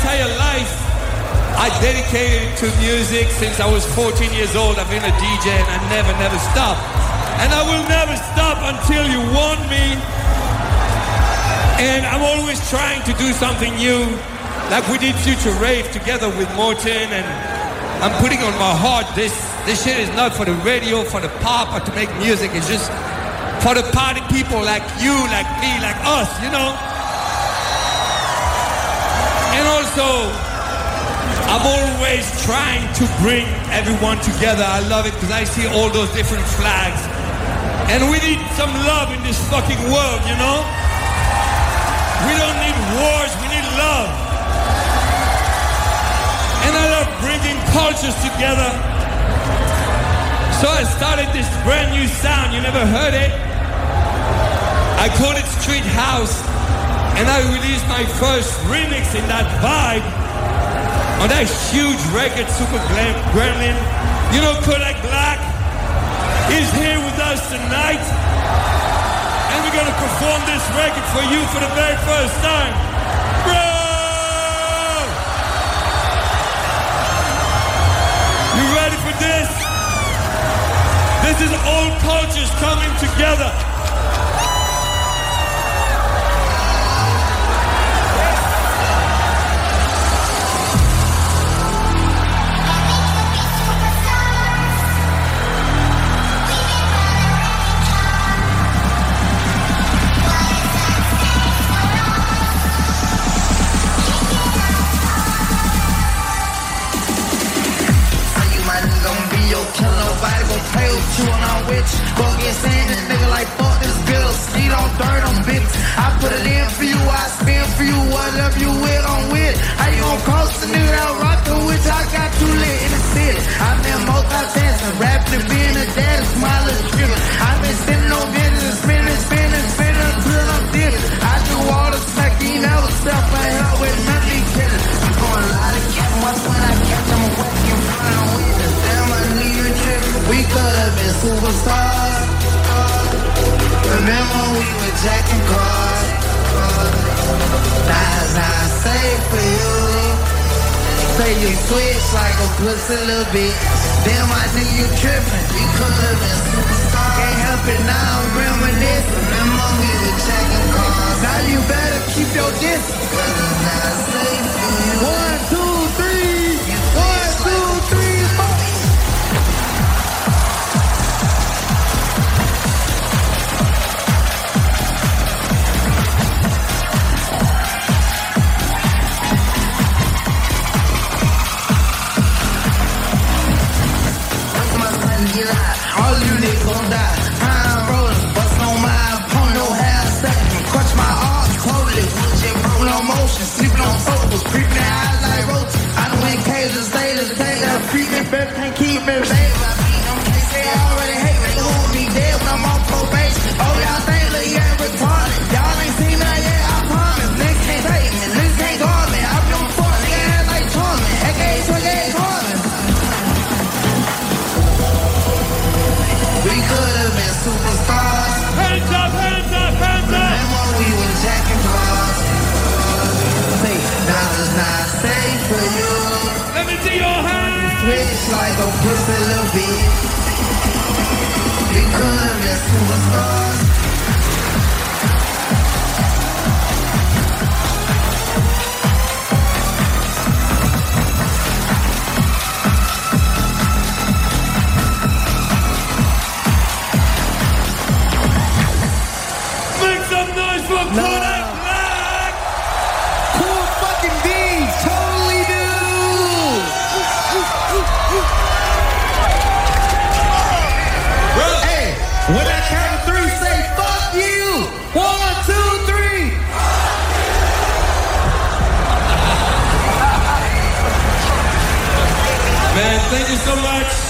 Entire life, I dedicated to music since I was 14 years old. I've been a DJ and I never, never stop. And I will never stop until you want me. And I'm always trying to do something new. Like we did Future Rave together with Morton and I'm putting on my heart this this shit is not for the radio, for the pop or to make music. It's just for the party people like you, like me, like us, you know? Also, I'm always trying to bring everyone together. I love it because I see all those different flags. And we need some love in this fucking world, you know? We don't need wars, we need love. And I love bringing cultures together. So I started this brand new sound. You never heard it? I call it Street House. And I released my first remix in that vibe on that huge record, Super Glam Gremlin. You know Kodak Black is here with us tonight. And we're gonna perform this record for you for the very first time. Bro! You ready for this? This is all cultures coming together. For you. With, I'm with. How you gon' cross the nigga that rock the witch? I got too lit in the city. I've been multitasking, rapping and being a dad, smiling, tripping. I've been sitting on business, spinning, spinning, spinning until I'm different. I do all the smack, you never step I help with nothing killing. I'm going a lot of cat, once when I catch, I'm a whack in front of witness. Damn, I need you tripping. We could have been superstars. Remember we were jacking cars. That's not safe for you. Say you switch like a pussy little bit. Damn, I think you tripping. We could have been superstars. Can't help it now, I'm reminiscing. Remember we were jacking cars. Now you better keep your distance. Cause it's not safe for you. One, two, All you niggas gon' die. I'm rolling, on my opponent, no half my arms no motion, sleeping on sofas, creeping like roaches. I done went cages, better can't keep me. I beat them, they already hate me. Who me dead when I'm on probation? Oh, y'all think that you ain't retarded. Y'all ain't seen that yet, Let me see your hands. Switch like a pussy little bitch. We could have so much.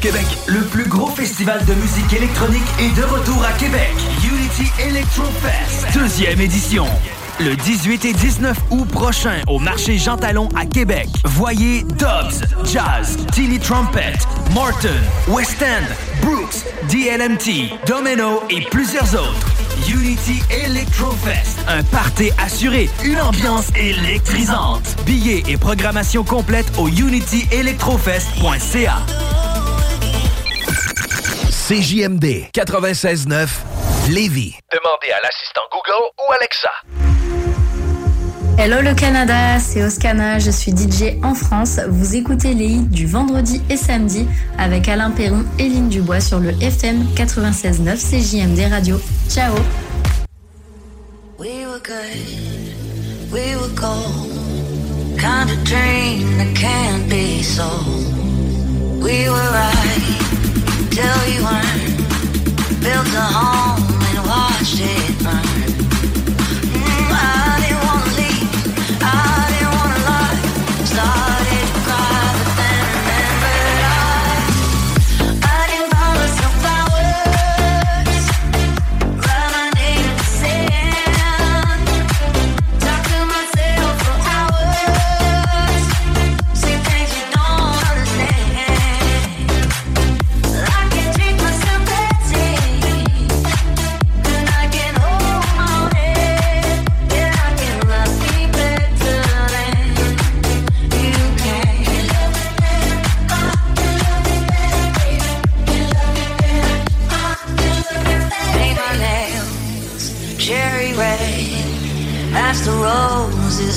Québec. Le plus gros festival de musique électronique est de retour à Québec. Unity Electro Fest, deuxième édition. Le 18 et 19 août prochain au marché Jean Talon à Québec. Voyez Dobbs, Jazz, Tilly Trumpet, Morton, West End, Brooks, DLMT, Domino et plusieurs autres. Unity Electrofest, un party assuré, une ambiance électrisante. Billets et programmation complète au unityelectrofest.ca. CJMD 96.9 Lévis. Demandez à l'assistant Google ou Alexa. Hello le Canada, c'est Oscana, je suis DJ en France. Vous écoutez les hits du vendredi et samedi avec Alain Perron et Lynn Dubois sur le FM 96.9 CJMD Radio. Ciao We were good, we were gold. Kind of dream that can't be sold. We were right till you weren't. Built a home and watched it burn.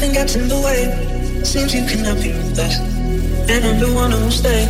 Nothing gets in the way. Seems you cannot be with us, And I'm the one who will stay.